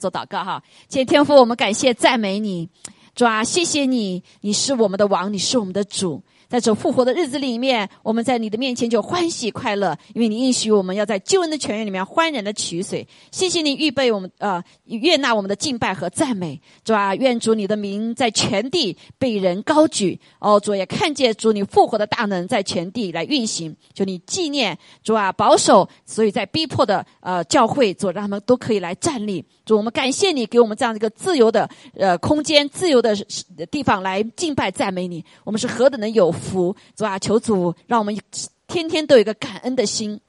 做祷告哈。今天父，我们感谢赞美你，主啊，谢谢你，你是我们的王，你是我们的主。在这复活的日子里面，我们在你的面前就欢喜快乐，因为你应许我们要在救恩的泉源里面欢然的取水。谢谢你预备我们呃悦纳我们的敬拜和赞美，主啊，愿主你的名在全地被人高举。哦，主也看见主你复活的大能在全地来运行，就你纪念主啊保守，所以在逼迫的呃教会，主让他们都可以来站立。主，我们感谢你给我们这样一个自由的呃空间、自由的地方来敬拜赞美你。我们是何等的有福！主啊，求主让我们天天都有一个感恩的心。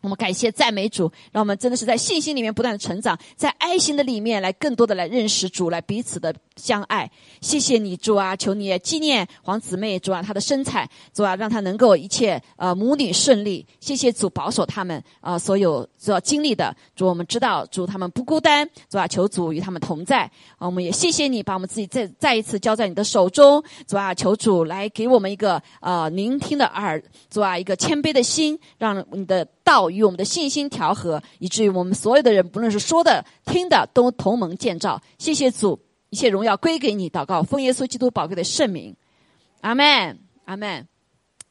我们感谢赞美主，让我们真的是在信心里面不断的成长，在爱心的里面来更多的来认识主，来彼此的相爱。谢谢你，主啊，求你纪念黄姊妹，主啊，她的身材，主啊，让她能够一切呃母女顺利。谢谢主保守他们啊，所有所要经历的主，我们知道主他们不孤单，主啊，求主与他们同在。啊，我们也谢谢你把我们自己再再一次交在你的手中，主啊，求主来给我们一个呃聆听的耳，主啊，一个谦卑的心，让你的。道与我们的信心调和，以至于我们所有的人，不论是说的、听的，都同盟建造。谢谢主，一切荣耀归给你。祷告，奉耶稣基督宝贵的圣名，阿门，阿门。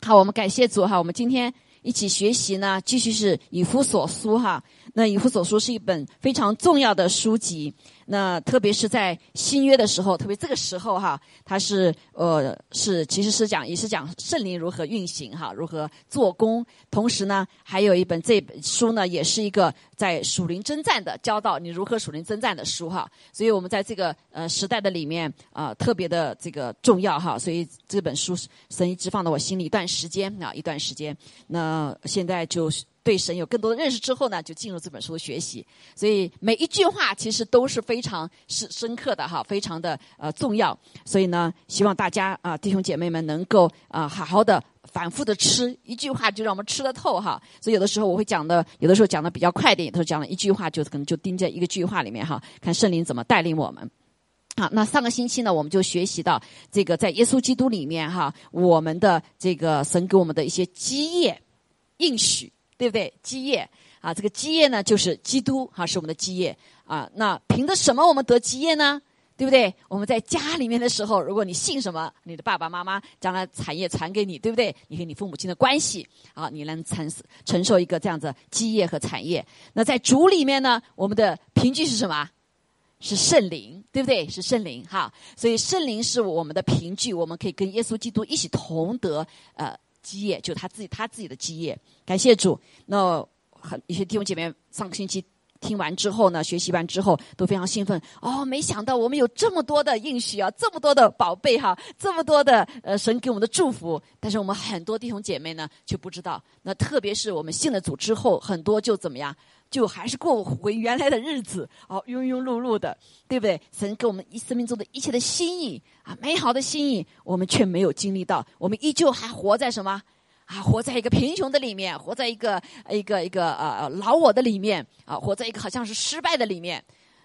好，我们感谢主哈。我们今天一起学习呢，继续是以弗所书哈。那以弗所书是一本非常重要的书籍。那特别是在新约的时候，特别这个时候哈，它是呃是其实是讲也是讲圣灵如何运行哈，如何做工。同时呢，还有一本这本书呢，也是一个在属灵征战的教导你如何属灵征战的书哈。所以我们在这个呃时代的里面啊，特别的这个重要哈。所以这本书神一直放到我心里一段时间啊，一段时间。那现在就是。对神有更多的认识之后呢，就进入这本书的学习。所以每一句话其实都是非常是深刻的哈，非常的呃重要。所以呢，希望大家啊弟兄姐妹们能够啊好好的反复的吃一句话，就让我们吃得透哈。所以有的时候我会讲的，有的时候讲的比较快点，有的时候讲了一句话，就可能就盯在一个句话里面哈，看圣灵怎么带领我们。好，那上个星期呢，我们就学习到这个在耶稣基督里面哈，我们的这个神给我们的一些基业应许。对不对？基业啊，这个基业呢，就是基督哈，是我们的基业啊。那凭着什么我们得基业呢？对不对？我们在家里面的时候，如果你信什么，你的爸爸妈妈将来产业传给你，对不对？你和你父母亲的关系啊，你能承承受一个这样子基业和产业。那在主里面呢，我们的凭据是什么？是圣灵，对不对？是圣灵哈。所以圣灵是我们的凭据，我们可以跟耶稣基督一起同得呃。基业就他自己他自己的基业，感谢主。那很一些弟兄姐妹上个星期听完之后呢，学习完之后都非常兴奋。哦，没想到我们有这么多的应许啊，这么多的宝贝哈，这么多的呃神给我们的祝福。但是我们很多弟兄姐妹呢却不知道。那特别是我们信了主之后，很多就怎么样？就还是过回原来的日子，哦，庸庸碌碌的，对不对？神给我们一生命中的一切的心意啊，美好的心意，我们却没有经历到，我们依旧还活在什么？啊，活在一个贫穷的里面，活在一个一个一个呃老我的里面，啊，活在一个好像是失败的里面，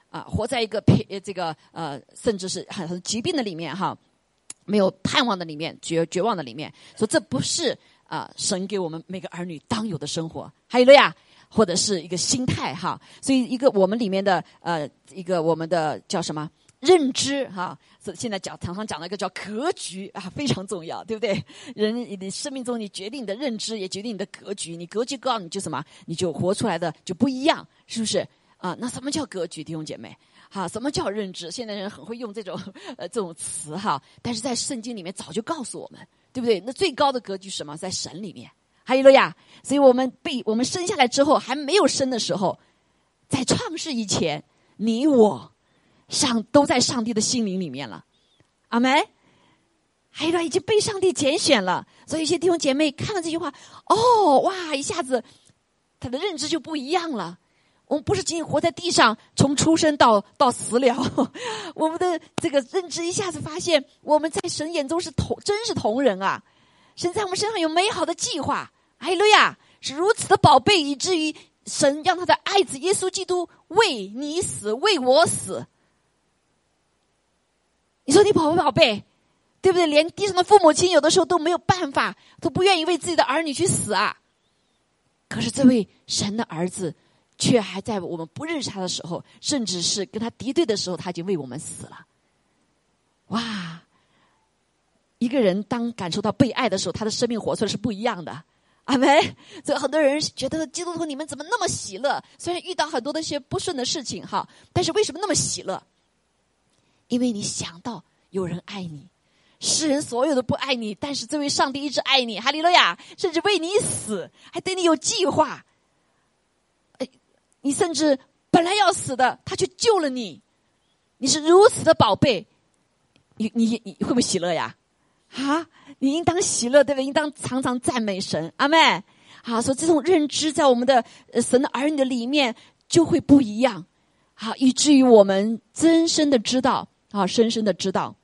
啊，活在一个贫这个呃，甚至是很很疾病的里面哈，没有盼望的里面，绝绝望的里面，说这不是啊，神给我们每个儿女当有的生活，还有了呀。或者是一个心态哈，所以一个我们里面的呃一个我们的叫什么认知哈，现在讲常常讲了一个叫格局啊，非常重要，对不对？人你生命中你决定你的认知，也决定你的格局。你格局高，你就什么，你就活出来的就不一样，是不是？啊，那什么叫格局，弟兄姐妹？哈，什么叫认知？现在人很会用这种呃这种词哈，但是在圣经里面早就告诉我们，对不对？那最高的格局是什么？在神里面。还有了呀，所以我们被我们生下来之后还没有生的时候，在创世以前，你我上都在上帝的心灵里面了，阿门。还有了已经被上帝拣选了，所以一些弟兄姐妹看了这句话，哦哇，一下子他的认知就不一样了。我们不是仅仅活在地上，从出生到到死了，我们的这个认知一下子发现，我们在神眼中是同，真是同人啊！神在我们身上有美好的计划。哎，路亚是如此的宝贝，以至于神让他的爱子耶稣基督为你死，为我死。你说你宝不宝贝？对不对？连地上的父母亲有的时候都没有办法，都不愿意为自己的儿女去死啊。可是这位神的儿子却还在我们不认识他的时候，甚至是跟他敌对的时候，他已经为我们死了。哇！一个人当感受到被爱的时候，他的生命活出来是不一样的。阿门。所以很多人觉得基督徒你们怎么那么喜乐？虽然遇到很多的一些不顺的事情哈，但是为什么那么喜乐？因为你想到有人爱你，世人所有的不爱你，但是这位上帝一直爱你，哈利路亚，甚至为你死，还对你有计划。哎，你甚至本来要死的，他却救了你，你是如此的宝贝，你你你会不会喜乐呀？啊，你应当喜乐，对不对？应当常常赞美神，阿妹。好，说这种认知在我们的神的儿女的里面就会不一样，好，以至于我们真深的知道，啊，深深的知道，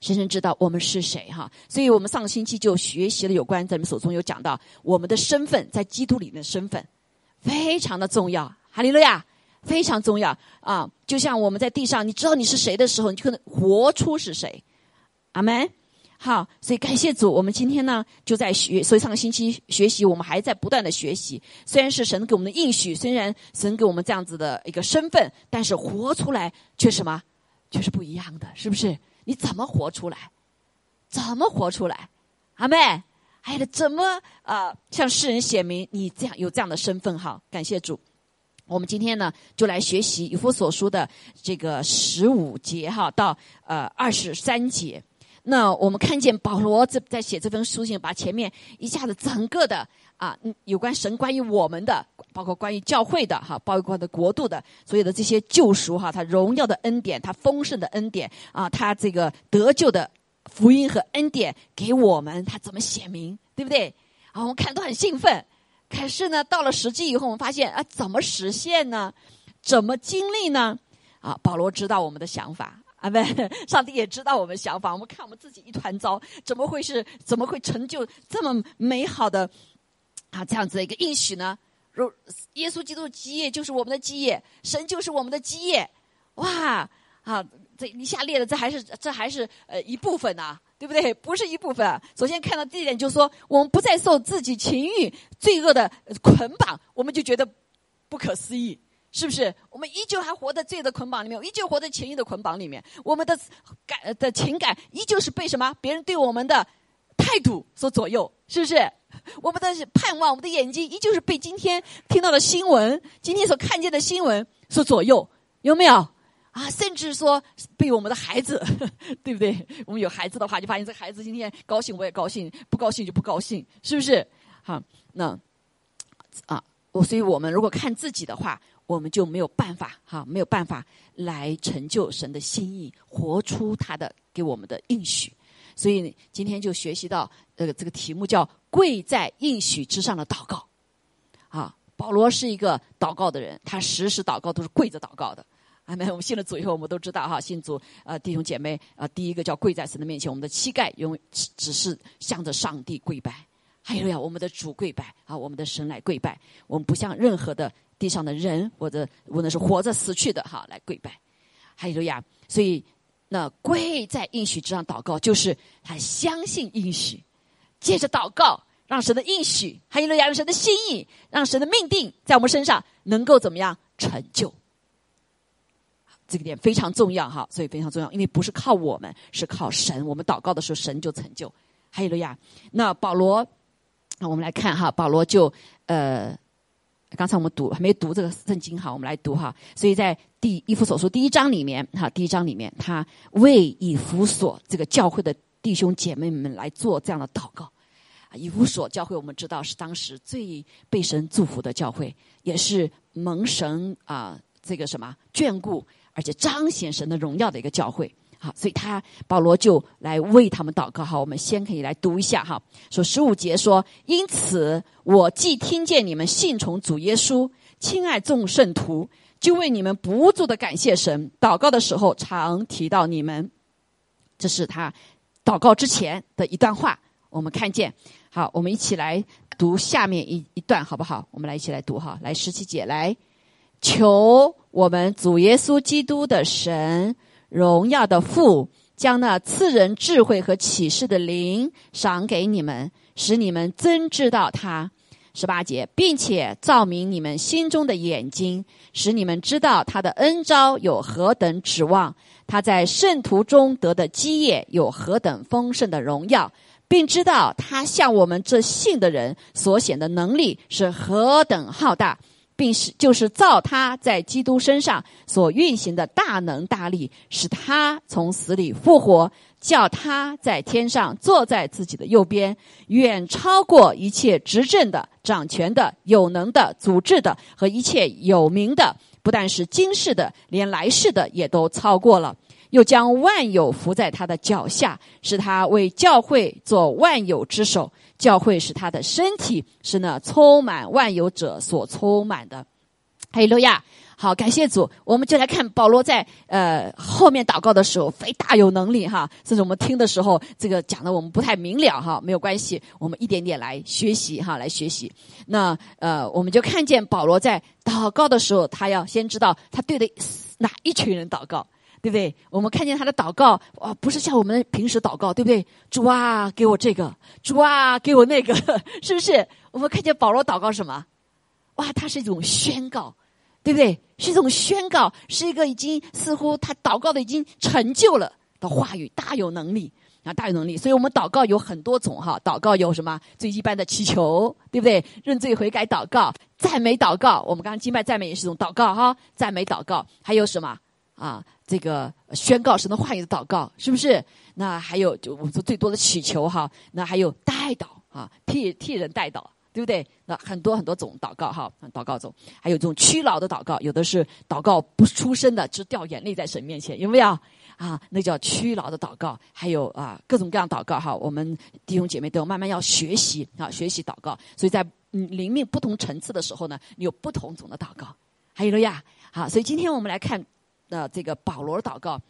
深深知道我们是谁哈。所以我们上个星期就学习了有关在你们手中有讲到我们的身份，在基督里面的身份非常的重要，哈利路亚，非常重要啊！就像我们在地上，你知道你是谁的时候，你就可能活出是谁，阿门。好，所以感谢主，我们今天呢就在学，所以上个星期学习，我们还在不断的学习。虽然是神给我们的应许，虽然神给我们这样子的一个身份，但是活出来却什么，却是不一样的，是不是？你怎么活出来？怎么活出来？阿妹，还有怎么啊向世人显明你这样有这样的身份？哈，感谢主。我们今天呢就来学习以弗所书的这个十五节哈到呃二十三节。那我们看见保罗在在写这封书信，把前面一下子整个的啊，有关神、关于我们的，包括关于教会的哈，包括的国度的所有的这些救赎哈，他荣耀的恩典，他丰盛的恩典啊，他这个得救的福音和恩典给我们，他怎么写明，对不对？啊，我们看都很兴奋。可是呢，到了实际以后，我们发现啊，怎么实现呢？怎么经历呢？啊，保罗知道我们的想法。啊，不，上帝也知道我们想法。我们看我们自己一团糟，怎么会是？怎么会成就这么美好的啊？这样子的一个应许呢？如耶稣基督基业就是我们的基业，神就是我们的基业。哇啊！这一下列的，这还是这还是呃一部分呐，对不对？不是一部分。首先看到这一点，就是说我们不再受自己情欲、罪恶的捆绑，我们就觉得不可思议。是不是？我们依旧还活在罪的捆绑里面，依旧活在情欲的捆绑里面。我们的感的情感依旧是被什么？别人对我们的态度所左右，是不是？我们的盼望，我们的眼睛依旧是被今天听到的新闻、今天所看见的新闻所左右，有没有？啊，甚至说被我们的孩子，对不对？我们有孩子的话，就发现这孩子今天高兴我也高兴，不高兴就不高兴，是不是？好，那啊，我所以我们如果看自己的话。我们就没有办法哈，没有办法来成就神的心意，活出他的给我们的应许。所以今天就学习到这个这个题目叫“跪在应许之上的祷告”。啊，保罗是一个祷告的人，他时时祷告都是跪着祷告的。啊，没，我们信了主以后，我们都知道哈，信主呃弟兄姐妹啊，第一个叫跪在神的面前，我们的膝盖永只只是向着上帝跪拜。还有呀，我们的主跪拜啊，我们的神来跪拜，我们不向任何的。地上的人或者无论是活着死去的哈，来跪拜，还有路亚，所以那跪在应许之上祷告，就是他相信应许，借着祷告，让神的应许，还有路亚让神的心意，让神的命定在我们身上能够怎么样成就？这个点非常重要哈，所以非常重要，因为不是靠我们，是靠神。我们祷告的时候，神就成就。还有路亚，那保罗，那我们来看哈，保罗就呃。刚才我们读还没读这个圣经哈，我们来读哈。所以在第一幅所书第一章里面哈，第一章里面他为以弗所这个教会的弟兄姐妹们来做这样的祷告。以弗所教会我们知道是当时最被神祝福的教会，也是蒙神啊这个什么眷顾，而且彰显神的荣耀的一个教会。好，所以他保罗就来为他们祷告。好，我们先可以来读一下哈。说十五节说，因此我既听见你们信从主耶稣，亲爱众圣徒，就为你们不住的感谢神。祷告的时候常提到你们。这是他祷告之前的一段话。我们看见，好，我们一起来读下面一一段，好不好？我们来一起来读哈。来十七节，来求我们主耶稣基督的神。荣耀的父将那赐人智慧和启示的灵赏给你们，使你们真知道他，十八节，并且照明你们心中的眼睛，使你们知道他的恩招有何等指望，他在圣徒中得的基业有何等丰盛的荣耀，并知道他向我们这信的人所显的能力是何等浩大。并是就是造他在基督身上所运行的大能大力，使他从死里复活，叫他在天上坐在自己的右边，远超过一切执政的、掌权的、有能的、组织的和一切有名的，不但是今世的，连来世的也都超过了。又将万有伏在他的脚下，使他为教会做万有之首。教会是他的身体，是那充满万有者所充满的。哈利路亚！好，感谢主。我们就来看保罗在呃后面祷告的时候，非大有能力哈。甚至我们听的时候，这个讲的我们不太明了哈，没有关系，我们一点点来学习哈，来学习。那呃，我们就看见保罗在祷告的时候，他要先知道他对的哪一群人祷告。对不对？我们看见他的祷告，啊，不是像我们平时祷告，对不对？主啊，给我这个；主啊，给我那个，是不是？我们看见保罗祷告什么？哇，他是一种宣告，对不对？是一种宣告，是一个已经似乎他祷告的已经成就了的话语，大有能力啊，大有能力。所以我们祷告有很多种哈，祷告有什么？最一般的祈求，对不对？认罪悔改祷告、赞美祷告，我们刚刚敬拜赞美也是一种祷告哈，赞美祷告，还有什么啊？这个宣告神的话语的祷告，是不是？那还有就我们说最多的祈求哈，那还有代祷啊，替替人代祷，对不对？那很多很多种祷告哈，祷告中还有这种屈劳的祷告，有的是祷告不出声的，只掉眼泪在神面前，有没有？啊，那叫屈劳的祷告，还有啊各种各样祷告哈，我们弟兄姐妹都慢慢要学习啊，学习祷告。所以在嗯灵命不同层次的时候呢，有不同种的祷告。还有了呀，好，所以今天我们来看。的这个保罗祷告，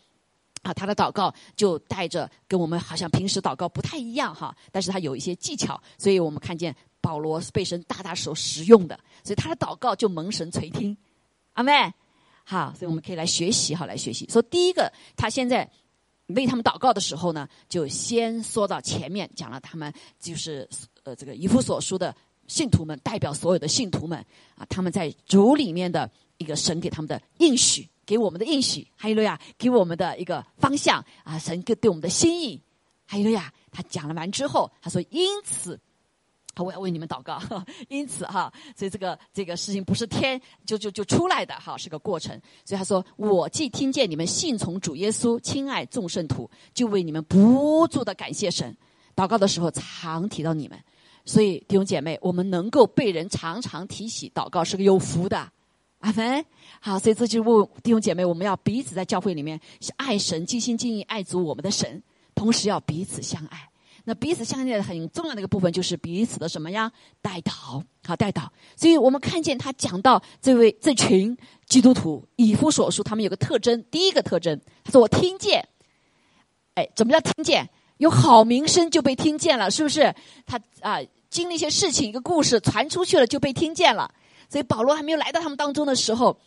啊，他的祷告就带着跟我们好像平时祷告不太一样哈，但是他有一些技巧，所以我们看见保罗是被神大大所使用的，所以他的祷告就蒙神垂听，阿妹，好，所以我们可以来学习哈，来学习。说第一个，他现在为他们祷告的时候呢，就先说到前面讲了他们就是呃这个以弗所书的信徒们，代表所有的信徒们啊，他们在主里面的一个神给他们的应许。给我们的应许，还有了呀，给我们的一个方向啊，神给对我们的心意，还有了呀。他讲了完之后，他说：“因此，我要为你们祷告。因此哈，所以这个这个事情不是天就就就出来的哈，是个过程。所以他说：我既听见你们信从主耶稣，亲爱众圣徒，就为你们不住的感谢神。祷告的时候常提到你们，所以弟兄姐妹，我们能够被人常常提起祷告，是个有福的。”阿芬，好，所以这就是问弟兄姐妹，我们要彼此在教会里面爱神、尽心尽意爱主我们的神，同时要彼此相爱。那彼此相爱的很重要的一个部分就是彼此的什么呀？带祷，好带祷。所以我们看见他讲到这位这群基督徒以夫所述，他们有个特征，第一个特征，他说我听见，哎，怎么叫听见？有好名声就被听见了，是不是？他啊，经历一些事情，一个故事传出去了，就被听见了。所以保罗还没有来到他们当中的时候，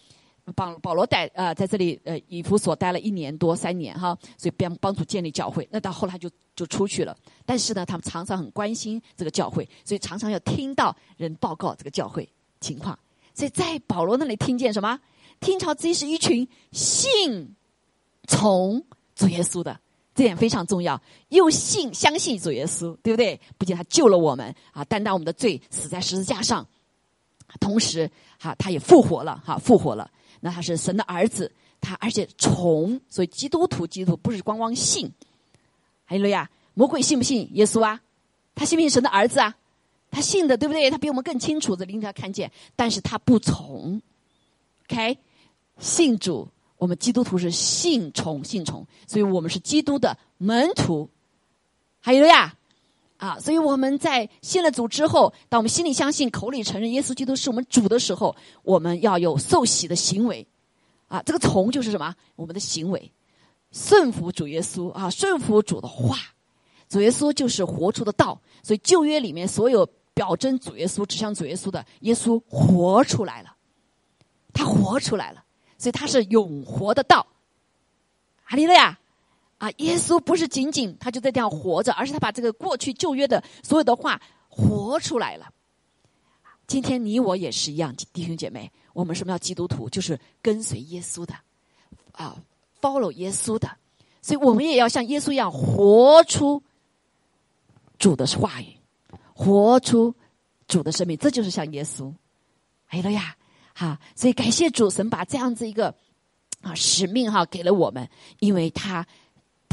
保保罗待啊在这里呃以弗所待了一年多三年哈，所以帮帮助建立教会。那到后来就就出去了。但是呢，他们常常很关心这个教会，所以常常要听到人报告这个教会情况。所以在保罗那里听见什么？听朝自己是一群信从主耶稣的，这点非常重要。又信相信主耶稣，对不对？不仅他救了我们啊，担当我们的罪，死在十字架上。同时，哈，他也复活了，哈，复活了。那他是神的儿子，他而且从，所以基督徒，基督徒不是光光信。还有了呀，魔鬼信不信耶稣啊？他信不信神的儿子啊？他信的，对不对？他比我们更清楚的，令他看见，但是他不从。OK，信主，我们基督徒是信从，信从，所以我们是基督的门徒。还有了呀。啊，所以我们在信了主之后，当我们心里相信、口里承认耶稣基督是我们主的时候，我们要有受洗的行为。啊，这个从就是什么？我们的行为，顺服主耶稣啊，顺服主的话。主耶稣就是活出的道，所以旧约里面所有表征主耶稣、指向主耶稣的，耶稣活出来了，他活出来了，所以他是永活的道。哈利路亚。啊，耶稣不是仅仅他就在这样活着，而是他把这个过去旧约的所有的话活出来了。今天你我也是一样，弟兄姐妹，我们什么叫基督徒？就是跟随耶稣的，啊，follow 耶稣的，所以我们也要像耶稣一样活出主的话语，活出主的生命，这就是像耶稣。哎了呀，哈，所以感谢主神把这样子一个啊使命哈给了我们，因为他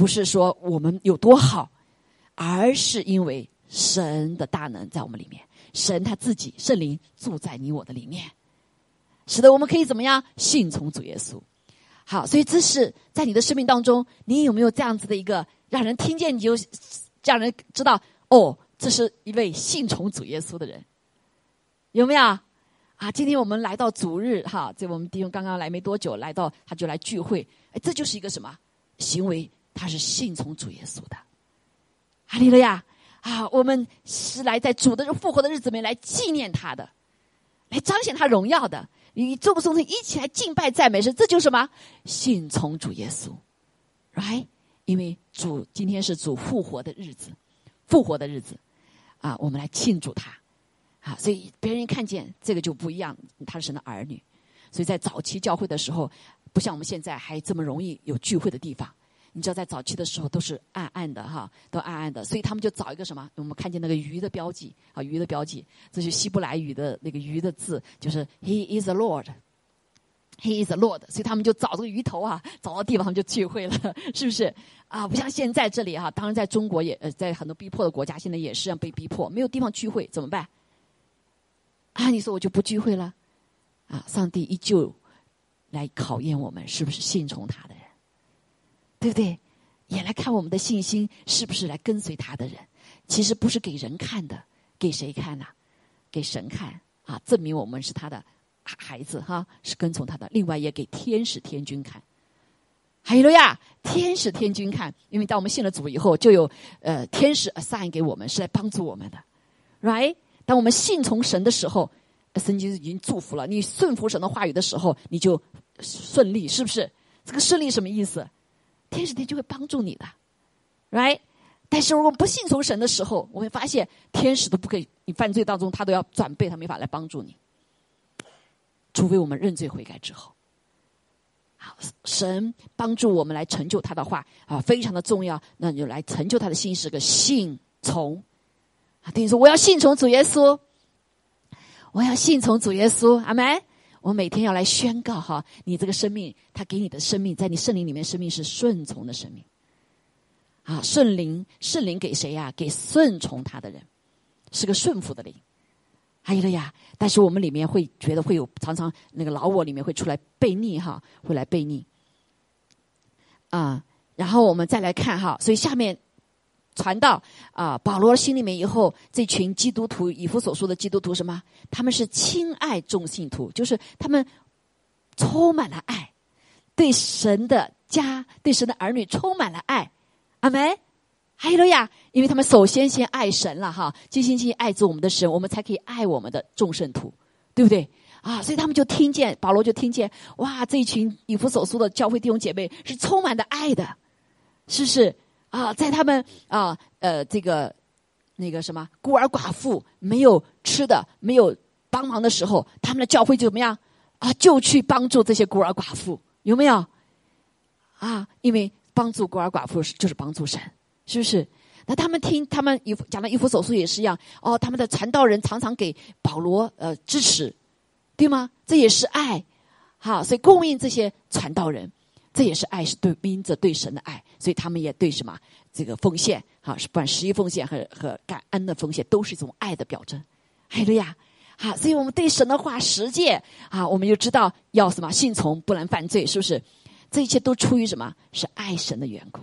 不是说我们有多好，而是因为。神的大能在我们里面，神他自己圣灵住在你我的里面，使得我们可以怎么样信从主耶稣。好，所以这是在你的生命当中，你有没有这样子的一个让人听见你就让人知道哦，这是一位信从主耶稣的人，有没有？啊，今天我们来到主日哈，这我们弟兄刚刚来没多久，来到他就来聚会，哎，这就是一个什么行为？他是信从主耶稣的，哈利路亚。啊，我们是来在主的复活的日子里面来纪念他的，来彰显他荣耀的。你众众一起来敬拜赞美神，这就是什么？信从主耶稣，right？因为主今天是主复活的日子，复活的日子，啊，我们来庆祝他，啊，所以别人看见这个就不一样，他是神的儿女。所以在早期教会的时候，不像我们现在还这么容易有聚会的地方。你知道，在早期的时候都是暗暗的哈，都暗暗的，所以他们就找一个什么？我们看见那个鱼的标记啊，鱼的标记，这是希伯来语的那个鱼的字，就是 He is the Lord，He is the Lord，所以他们就找这个鱼头啊，找到地方就聚会了，是不是？啊，不像现在这里哈，当然在中国也呃，在很多逼迫的国家，现在也是这样被逼迫，没有地方聚会怎么办？啊，你说我就不聚会了？啊，上帝依旧来考验我们，是不是信从他的？对不对？也来看我们的信心是不是来跟随他的人？其实不是给人看的，给谁看呢？给神看啊！证明我们是他的孩子哈，是跟从他的。另外也给天使天君看。还有了呀，天使天君看，因为当我们信了主以后，就有呃天使 assign 给我们，是来帮助我们的，right？当我们信从神的时候，圣经已经祝福了你顺服神的话语的时候，你就顺利，是不是？这个顺利什么意思？天使天就会帮助你的，right？但是如果不信从神的时候，我会发现天使都不可以，你犯罪当中他都要转背，他没法来帮助你，除非我们认罪悔改之后。好，神帮助我们来成就他的话啊，非常的重要。那你就来成就他的心是个信从啊，等于说我要信从主耶稣，我要信从主耶稣，阿门。我每天要来宣告哈，你这个生命，他给你的生命，在你圣灵里面，生命是顺从的生命。啊，圣灵，圣灵给谁呀？给顺从他的人，是个顺服的灵。还有了呀，但是我们里面会觉得会有常常那个老我里面会出来悖逆哈，会来悖逆。啊，然后我们再来看哈，所以下面。传到啊，保罗心里面以后，这群基督徒以弗所说的基督徒什么？他们是亲爱众信徒，就是他们充满了爱，对神的家、对神的儿女充满了爱。阿门。哈利路亚！因为他们首先先爱神了哈，尽心尽意爱着我们的神，我们才可以爱我们的众圣徒，对不对？啊，所以他们就听见保罗就听见，哇，这一群以弗所说的教会弟兄姐妹是充满的爱的，是不是？啊，在他们啊，呃，这个那个什么孤儿寡妇没有吃的、没有帮忙的时候，他们的教会就怎么样啊？就去帮助这些孤儿寡妇，有没有？啊，因为帮助孤儿寡妇是就是帮助神，是不是？那他们听他们一讲的一夫手术也是一样哦，他们的传道人常常给保罗呃支持，对吗？这也是爱，好，所以供应这些传道人。这也是爱，是对因着对神的爱，所以他们也对什么这个奉献，哈，是不管十一奉献和和感恩的奉献，都是一种爱的表征。海利亚，好，所以我们对神的话实践啊，我们就知道要什么信从，不能犯罪，是不是？这一切都出于什么？是爱神的缘故。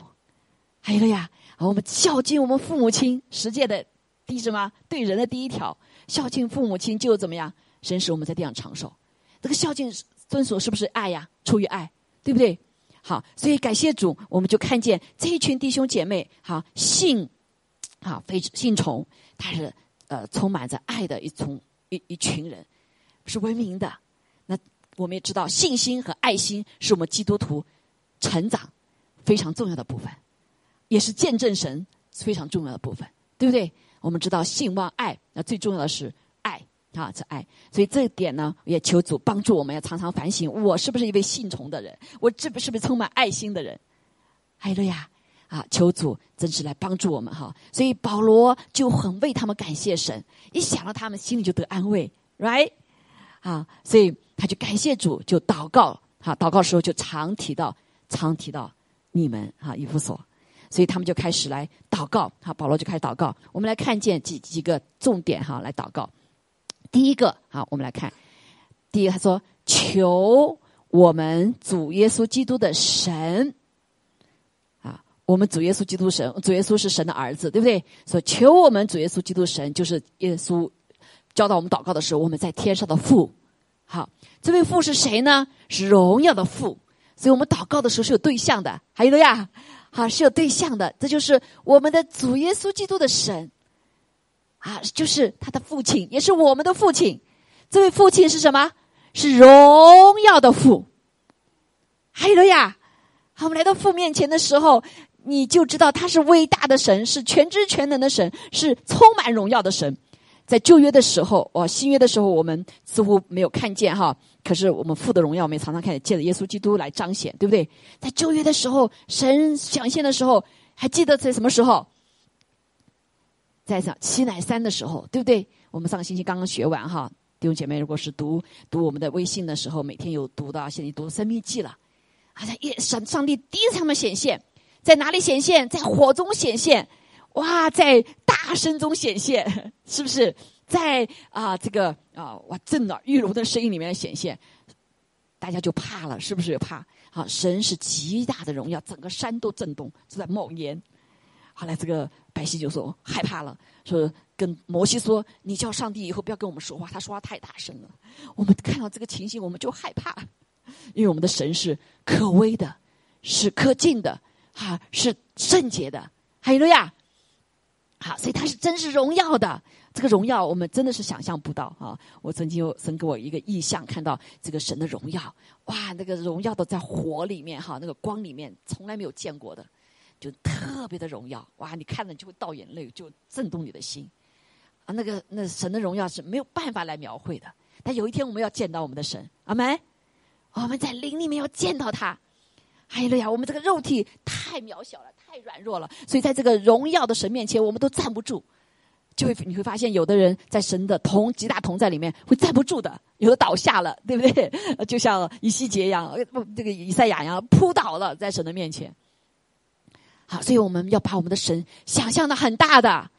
海利亚，我们孝敬我们父母亲，实践的第什么？对人的第一条，孝敬父母亲就怎么样？神使我们在地上长寿。这个孝敬遵守是不是爱呀？出于爱，对不对？好，所以感谢主，我们就看见这一群弟兄姐妹，好信，好非信从，他是呃充满着爱的一从一一群人，是文明的。那我们也知道，信心和爱心是我们基督徒成长非常重要的部分，也是见证神非常重要的部分，对不对？我们知道信望爱，那最重要的是，啊，这爱。所以这一点呢，也求主帮助我们，要常常反省：我是不是一位信从的人？我这不是不是充满爱心的人？哎了呀！啊，求主真是来帮助我们哈。所以保罗就很为他们感谢神，一想到他们，心里就得安慰，right？啊，所以他就感谢主，就祷告。哈，祷告时候就常提到，常提到你们哈，以弗所。所以他们就开始来祷告，哈，保罗就开始祷告。我们来看见几几个重点哈，来祷告。第一个，好，我们来看，第一个他说：“求我们主耶稣基督的神。”啊，我们主耶稣基督神，主耶稣是神的儿子，对不对？说求我们主耶稣基督神，就是耶稣教导我们祷告的时候，我们在天上的父。好，这位父是谁呢？是荣耀的父。所以我们祷告的时候是有对象的，还有了呀。好是有对象的，这就是我们的主耶稣基督的神，啊，就是他的父亲，也是我们的父亲。这位父亲是什么？是荣耀的父。还有了呀，好，我们来到父面前的时候，你就知道他是伟大的神，是全知全能的神，是充满荣耀的神。在旧约的时候，哦，新约的时候，我们似乎没有看见哈。可是我们父的荣耀，我们常常看见，借着耶稣基督来彰显，对不对？在旧约的时候，神显现的时候，还记得在什么时候？在上七乃三的时候，对不对？我们上个星期刚刚学完哈，弟兄姐妹，如果是读读我们的微信的时候，每天有读到，现在读生命记了，好像耶上上帝第一次他们显现，在哪里显现？在火中显现。哇，在大声中显现，是不是？在啊，这个啊，哇，震耳欲聋的声音里面显现，大家就怕了，是不是怕？好，神是极大的荣耀，整个山都震动，就在冒烟。后来这个百姓就说害怕了，说跟摩西说：“你叫上帝以后不要跟我们说话，他说话太大声了。”我们看到这个情形，我们就害怕，因为我们的神是可威的，是可敬的，哈，是圣洁的。哈利路亚。好，所以他是真是荣耀的。这个荣耀，我们真的是想象不到啊！我曾经有神给我一个意象，看到这个神的荣耀，哇，那个荣耀都在火里面哈，那个光里面从来没有见过的，就特别的荣耀，哇！你看了就会倒眼泪，就震动你的心啊！那个那神的荣耀是没有办法来描绘的。但有一天我们要见到我们的神，阿门！我们在灵里面要见到他。哎呀，我们这个肉体太渺小了，太软弱了，所以在这个荣耀的神面前，我们都站不住。就会你会发现，有的人在神的同极大同在里面会站不住的，有的倒下了，对不对？就像以西结一样，不这个以赛亚一样扑倒了在神的面前。好，所以我们要把我们的神想象的很大的。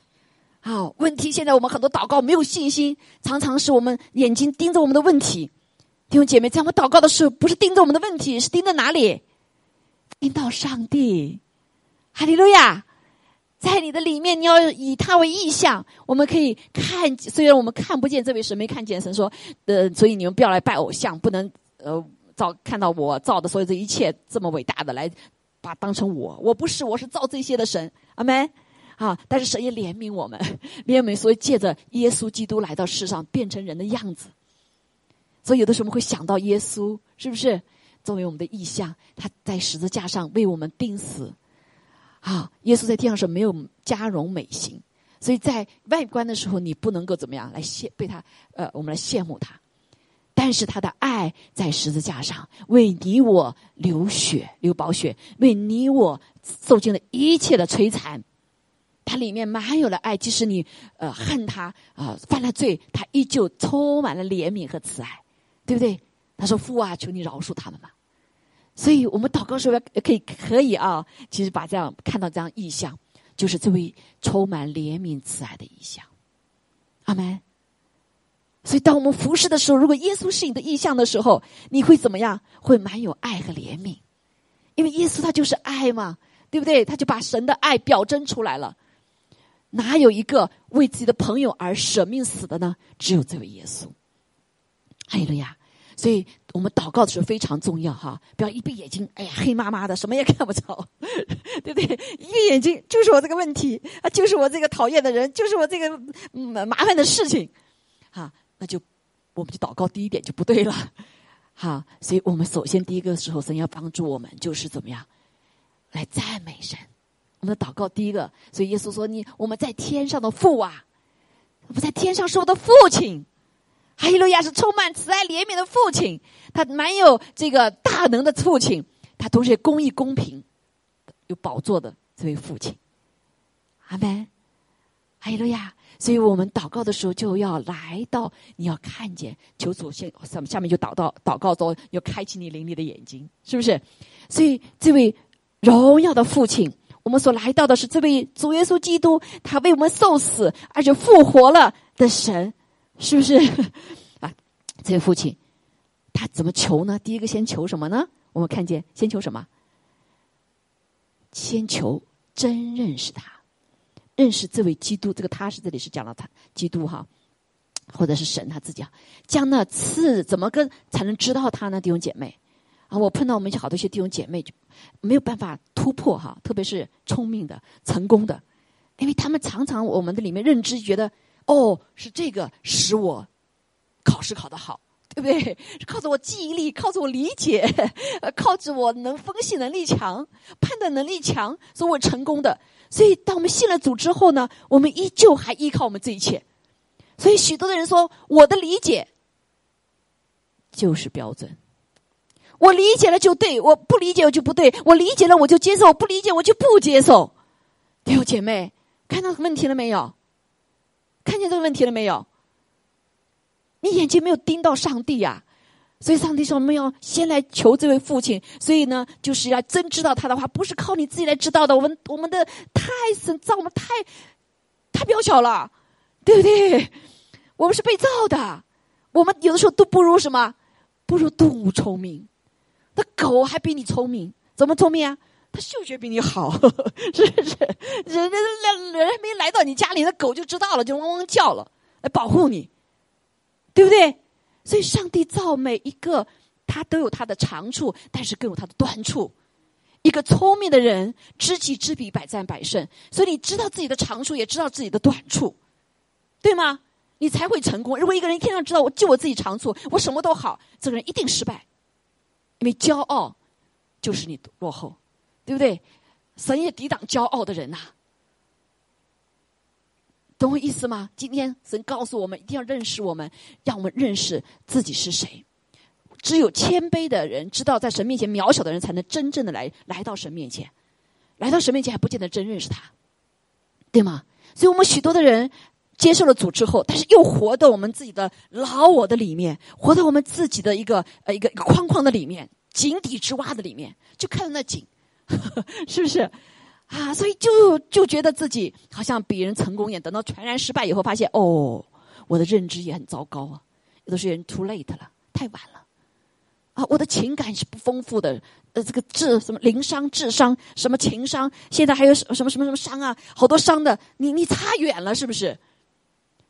好，问题现在我们很多祷告没有信心，常常是我们眼睛盯着我们的问题。弟兄姐妹，在我们祷告的时候，不是盯着我们的问题，是盯着哪里？听到上帝，哈利路亚，在你的里面，你要以他为意象。我们可以看，虽然我们看不见这位神，没看见神说，呃，所以你们不要来拜偶像，不能呃造看到我造的所有这一切这么伟大的来把当成我，我不是，我是造这些的神，阿门啊！但是神也怜悯我们，怜悯，所以借着耶稣基督来到世上，变成人的样子。所以有的时候我们会想到耶稣，是不是？作为我们的意象，他在十字架上为我们钉死。啊，耶稣在地上是没有加容美形，所以在外观的时候，你不能够怎么样来羡被他呃，我们来羡慕他。但是他的爱在十字架上为你我流血流宝血，为你我受尽了一切的摧残。它里面满有了爱，即使你呃恨他啊犯了罪，他依旧充满了怜悯和慈爱，对不对？他说：“父啊，求你饶恕他们吧。”所以我们祷告时候要可以可以啊，其实把这样看到这样意象，就是这位充满怜悯慈爱的意象。阿门。所以当我们服侍的时候，如果耶稣是你的意象的时候，你会怎么样？会满有爱和怜悯，因为耶稣他就是爱嘛，对不对？他就把神的爱表征出来了。哪有一个为自己的朋友而舍命死的呢？只有这位耶稣。哈利路亚。所以我们祷告的时候非常重要哈，不要一闭眼睛，哎呀，黑麻麻的，什么也看不着，对不对？一闭眼睛就是我这个问题啊，就是我这个讨厌的人，就是我这个嗯麻烦的事情，哈，那就我们就祷告第一点就不对了，好，所以我们首先第一个时候，神要帮助我们，就是怎么样来赞美神。我们的祷告第一个，所以耶稣说：“你我们在天上的父啊，我们在天上是我的父亲。”哈利路亚是充满慈爱怜悯的父亲，他蛮有这个大能的父亲，他同时也公义公平，有宝座的这位父亲。阿门，哈利路亚。所以我们祷告的时候就要来到，你要看见，求主先下下面就祷到祷告中，要开启你灵里的眼睛，是不是？所以这位荣耀的父亲，我们所来到的是这位主耶稣基督，他为我们受死而且复活了的神，是不是？啊，这位父亲，他怎么求呢？第一个先求什么呢？我们看见，先求什么？先求真认识他。认识这位基督，这个他是这里是讲了他基督哈，或者是神他自己啊，将那次怎么跟才能知道他呢？弟兄姐妹啊，我碰到我们好多些弟兄姐妹就没有办法突破哈，特别是聪明的、成功的，因为他们常常我们的里面认知觉得哦，是这个使我考试考得好，对不对？靠着我记忆力，靠着我理解，靠着我能分析能力强、判断能力强，所以我成功的。所以，当我们信了主之后呢，我们依旧还依靠我们这一切。所以，许多的人说，我的理解就是标准。我理解了就对，我不理解我就不对。我理解了我就接受，不理解我就不接受。弟兄姐妹，看到问题了没有？看见这个问题了没有？你眼睛没有盯到上帝呀？所以，上帝说：“我们要先来求这位父亲。所以呢，就是要真知道他的话，不是靠你自己来知道的。我们我们的太神造我们太太渺小了，对不对？我们是被造的，我们有的时候都不如什么，不如动物聪明。那狗还比你聪明，怎么聪明啊？它嗅觉比你好，是不是？人家人人还没来到你家里，那狗就知道了，就汪汪叫了，来保护你，对不对？”所以，上帝造每一个，他都有他的长处，但是更有他的短处。一个聪明的人，知己知彼，百战百胜。所以，你知道自己的长处，也知道自己的短处，对吗？你才会成功。如果一个人天上知道我就我自己长处，我什么都好，这个人一定失败。因为骄傲就是你落后，对不对？神也抵挡骄傲的人呐。懂我意思吗？今天神告诉我们，一定要认识我们，让我们认识自己是谁。只有谦卑的人，知道在神面前渺小的人，才能真正的来来到神面前。来到神面前还不见得真认识他，对吗？所以我们许多的人接受了主之后，但是又活到我们自己的老我的里面，活到我们自己的一个呃一个一个框框的里面，井底之蛙的里面，就看到那井，是不是？啊，所以就就觉得自己好像比人成功一点。等到全然失败以后，发现哦，我的认知也很糟糕啊。有的时候人 too late 了，太晚了。啊，我的情感是不丰富的。呃，这个智什么灵商、智商、什么情商，现在还有什么什么什么商啊，好多商的，你你差远了，是不是？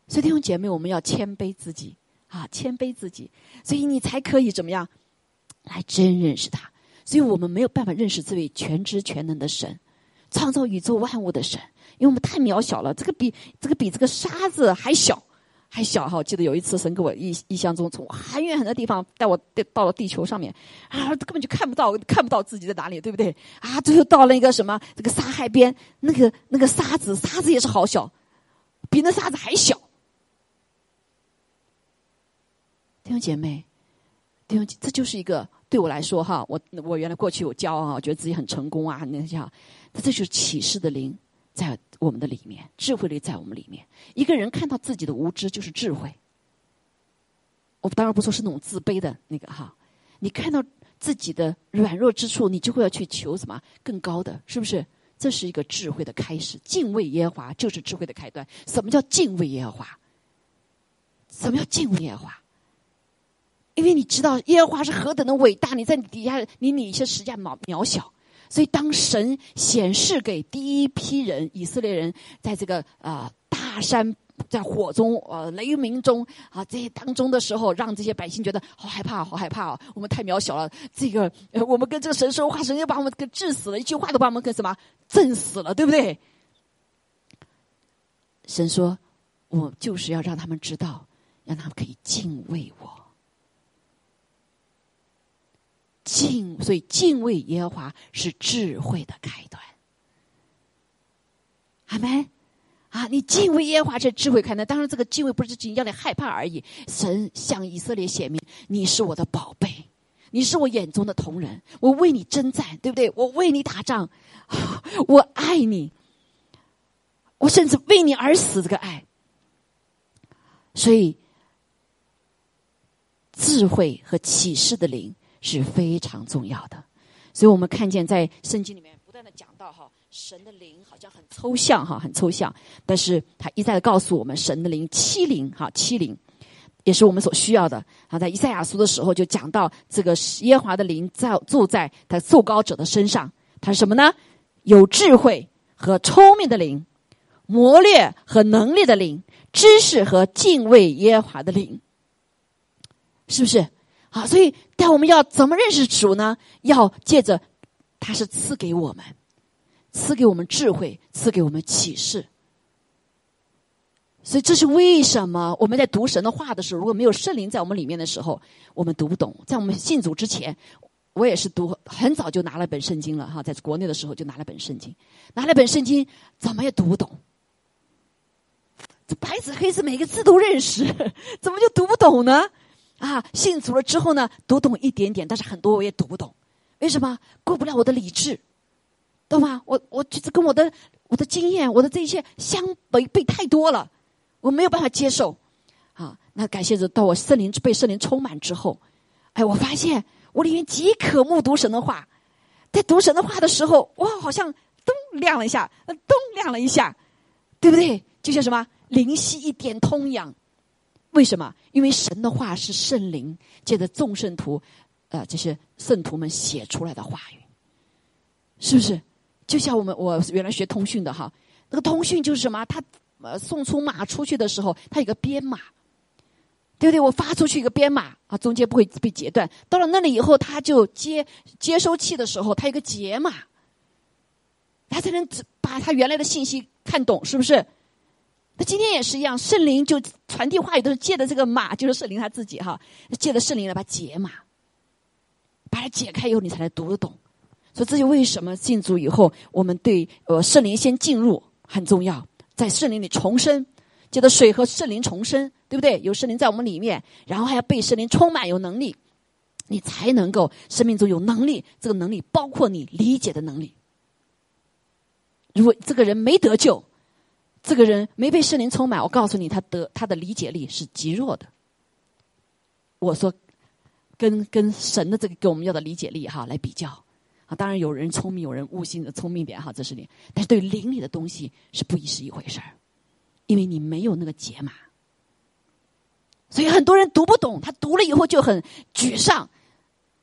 所以弟兄姐妹，我们要谦卑自己啊，谦卑自己，所以你才可以怎么样来真认识他。所以我们没有办法认识这位全知全能的神。创造宇宙万物的神，因为我们太渺小了，这个比这个比这个沙子还小，还小哈！记得有一次神给我印印象中从很远很多地方带我带到了地球上面，啊，根本就看不到看不到自己在哪里，对不对？啊，最后到了一个什么这个沙海边，那个那个沙子沙子也是好小，比那沙子还小。弟兄姐妹，弟兄，这就是一个对我来说哈，我我原来过去有骄傲，觉得自己很成功啊，那些。那这就是启示的灵在我们的里面，智慧力在我们里面。一个人看到自己的无知，就是智慧。我当然不说是那种自卑的那个哈，你看到自己的软弱之处，你就会要去求什么更高的，是不是？这是一个智慧的开始。敬畏耶华就是智慧的开端。什么叫敬畏耶华？什么叫敬畏耶华？因为你知道耶和华是何等的伟大，你在底下，你你一些实际渺渺小。所以，当神显示给第一批人以色列人，在这个啊大山在火中呃雷鸣中啊这些当中的时候，让这些百姓觉得好害怕，好害怕哦！我们太渺小了，这个我们跟这个神说话，神就把我们给治死了，一句话都把我们给什么震死了，对不对？神说，我就是要让他们知道，让他们可以敬畏我。敬，所以敬畏耶和华是智慧的开端。阿门，啊，你敬畏耶和华是智慧开端？当然，这个敬畏不是仅仅要你害怕而已。神向以色列显明，你是我的宝贝，你是我眼中的同人，我为你征战，对不对？我为你打仗，我爱你，我甚至为你而死。这个爱，所以智慧和启示的灵是非常重要的。所以我们看见在圣经里面不断的讲到哈。神的灵好像很抽象哈，很抽象，但是他一再的告诉我们，神的灵欺凌哈，欺凌也是我们所需要的。啊，在以赛亚书的时候就讲到这个耶华的灵在住在他受高者的身上，他是什么呢？有智慧和聪明的灵，谋略和能力的灵，知识和敬畏耶华的灵，是不是？好，所以但我们要怎么认识主呢？要借着他是赐给我们。赐给我们智慧，赐给我们启示，所以这是为什么我们在读神的话的时候，如果没有圣灵在我们里面的时候，我们读不懂。在我们信主之前，我也是读很早就拿了本圣经了哈，在国内的时候就拿了本圣经，拿了本圣经怎么也读不懂，这白纸黑字每个字都认识，怎么就读不懂呢？啊，信主了之后呢，读懂一点点，但是很多我也读不懂，为什么过不了我的理智？懂吗？我我就是跟我的我的经验，我的这一切相违背太多了，我没有办法接受。啊，那感谢着到我圣灵被圣灵充满之后，哎，我发现我里面极可目读神的话，在读神的话的时候，哇，好像咚亮了一下，咚亮了一下，对不对？就像什么灵犀一点通一样。为什么？因为神的话是圣灵借着众圣徒，呃，这些圣徒们写出来的话语，是不是？就像我们我原来学通讯的哈，那个通讯就是什么？他呃送出码出去的时候，他有个编码，对不对？我发出去一个编码啊，中间不会被截断。到了那里以后，他就接接收器的时候，他有个解码，他才能把他原来的信息看懂，是不是？那今天也是一样，圣灵就传递话语都是借的这个码，就是圣灵他自己哈，借的圣灵来把解码，把它解开以后，你才能读得懂。所以这就为什么信主以后，我们对呃圣灵先进入很重要，在圣灵里重生，借着水和圣灵重生，对不对？有圣灵在我们里面，然后还要被圣灵充满，有能力，你才能够生命中有能力。这个能力包括你理解的能力。如果这个人没得救，这个人没被圣灵充满，我告诉你，他得他的理解力是极弱的。我说，跟跟神的这个给我们要的理解力哈来比较。啊，当然有人聪明，有人悟性的聪明点哈，这是你。但是对灵里的东西是不一是一回事儿，因为你没有那个解码，所以很多人读不懂。他读了以后就很沮丧，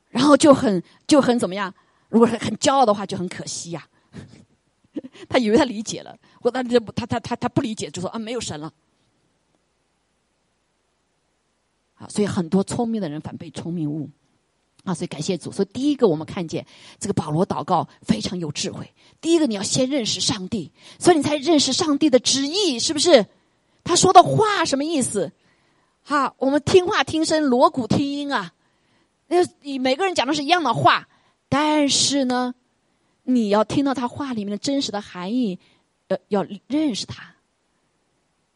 然后就很就很怎么样？如果很很骄傲的话，就很可惜呀。他以为他理解了，或他这不他他他他不理解，就说啊没有神了。啊，所以很多聪明的人反被聪明误。啊，所以感谢主。所以第一个，我们看见这个保罗祷告非常有智慧。第一个，你要先认识上帝，所以你才认识上帝的旨意，是不是？他说的话什么意思？哈，我们听话听声，锣鼓听音啊。那你每个人讲的是一样的话，但是呢，你要听到他话里面的真实的含义，呃，要认识他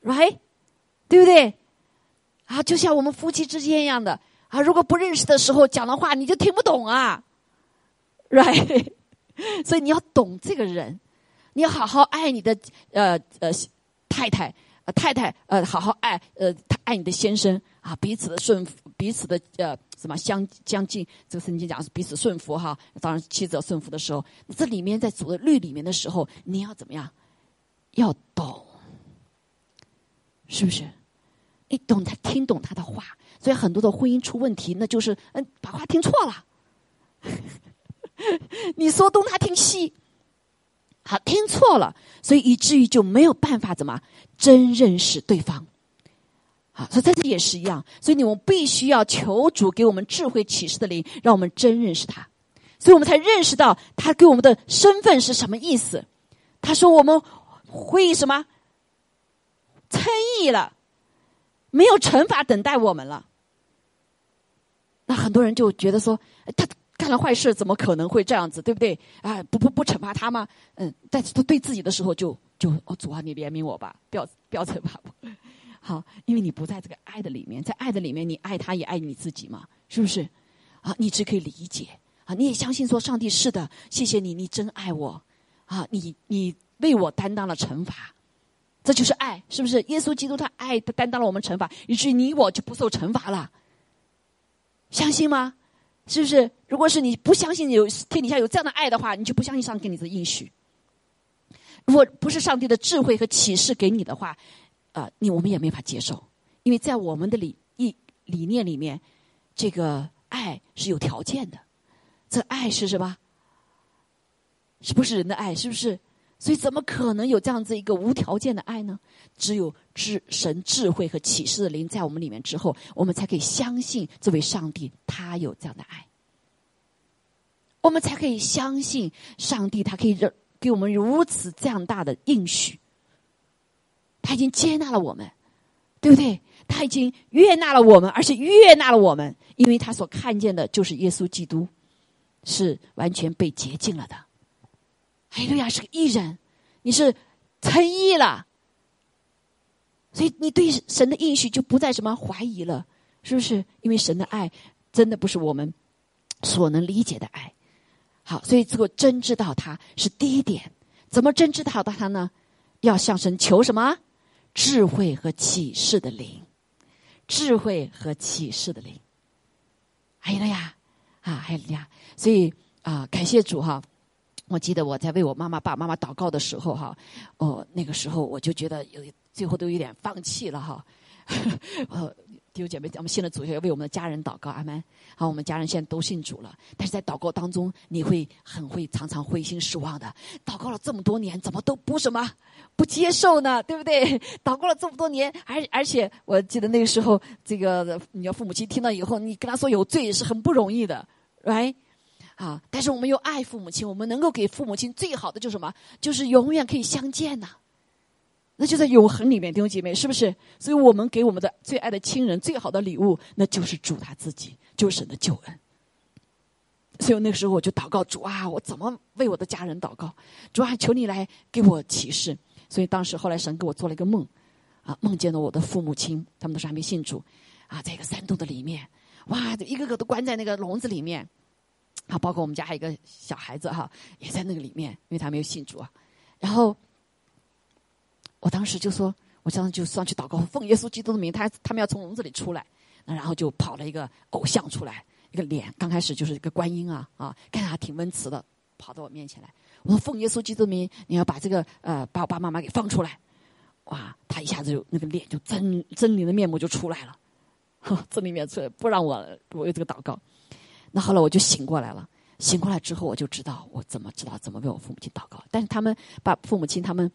，right？对不对？啊，就像我们夫妻之间一样的。啊，如果不认识的时候讲的话，你就听不懂啊，right？所以你要懂这个人，你要好好爱你的呃呃太太，呃太太呃好好爱呃爱你的先生啊，彼此的顺，彼此的呃什么相将近，这个圣经讲是彼此顺服哈。当然妻子要顺服的时候，这里面在主的律里面的时候，你要怎么样？要懂，是不是？你懂他，听懂他的话。所以很多的婚姻出问题，那就是嗯，把话听错了。你说东他听西，好听错了，所以以至于就没有办法怎么真认识对方。所以在这也是一样。所以你们必须要求主给我们智慧启示的灵，让我们真认识他。所以我们才认识到他给我们的身份是什么意思。他说我们会什么称义了，没有惩罚等待我们了。那很多人就觉得说，他干了坏事，怎么可能会这样子，对不对？啊，不不不惩罚他吗？嗯，但是他对自己的时候就就哦主啊，你怜悯我吧，不要不要惩罚我。好，因为你不在这个爱的里面，在爱的里面，你爱他也爱你自己嘛，是不是？啊，你只可以理解啊，你也相信说上帝是的，谢谢你，你真爱我啊，你你为我担当了惩罚，这就是爱，是不是？耶稣基督他爱他担当了我们惩罚，以至于你我就不受惩罚了，相信吗？是不是？如果是你不相信有天底下有这样的爱的话，你就不相信上帝给你的应许。如果不是上帝的智慧和启示给你的话，啊，你我们也没法接受，因为在我们的理意理念里面，这个爱是有条件的，这爱是什么？是不是人的爱？是不是？所以怎么可能有这样子一个无条件的爱呢？只有智神智慧和启示的灵在我们里面之后，我们才可以相信这位上帝他有这样的爱，我们才可以相信上帝他可以让给我们如此这样大的应许。他已经接纳了我们，对不对？他已经悦纳了我们，而且悦纳了我们，因为他所看见的就是耶稣基督是完全被洁净了的。哎，路亚是个艺人，你是称义了，所以你对神的应许就不再什么怀疑了，是不是？因为神的爱真的不是我们所能理解的爱。好，所以这个真知道他是第一点，怎么真知道他呢？要向神求什么？智慧和启示的灵，智慧和启示的灵。还有了呀，啊，还有了呀，所以啊，感谢主哈。我记得我在为我妈妈、爸爸妈妈祷告的时候，哈，哦，那个时候我就觉得有最后都有点放弃了哈。呃，弟兄姐妹，我们信了主要为我们的家人祷告，阿门。好，我们家人现在都信主了，但是在祷告当中，你会很会常常灰心失望的。祷告了这么多年，怎么都不什么不接受呢？对不对？祷告了这么多年，而而且我记得那个时候，这个你要父母亲听到以后，你跟他说有罪是很不容易的，right？啊！但是我们又爱父母亲，我们能够给父母亲最好的就是什么？就是永远可以相见呐。那就在永恒里面，弟兄姐妹，是不是？所以我们给我们的最爱的亲人最好的礼物，那就是主他自己，就是神的救恩。所以那个时候我就祷告主啊，我怎么为我的家人祷告？主啊，求你来给我启示。所以当时后来神给我做了一个梦，啊，梦见了我的父母亲，他们都是还没信主，啊，在一个山洞的里面，哇，一个个都关在那个笼子里面。啊，包括我们家还有一个小孩子哈，也在那个里面，因为他没有信主啊。然后我当时就说，我当时就上去祷告，奉耶稣基督的名，他他们要从笼子里出来。那然后就跑了一个偶像出来，一个脸，刚开始就是一个观音啊啊，看着还挺温慈的，跑到我面前来。我说奉耶稣基督的名，你要把这个呃把我爸妈妈给放出来。哇，他一下子就那个脸就狰狰狞的面目就出来了，狰狞面出来，不让我我有这个祷告。那后来我就醒过来了，醒过来之后我就知道我怎么知道怎么为我父母亲祷告。但是他们把父母亲他们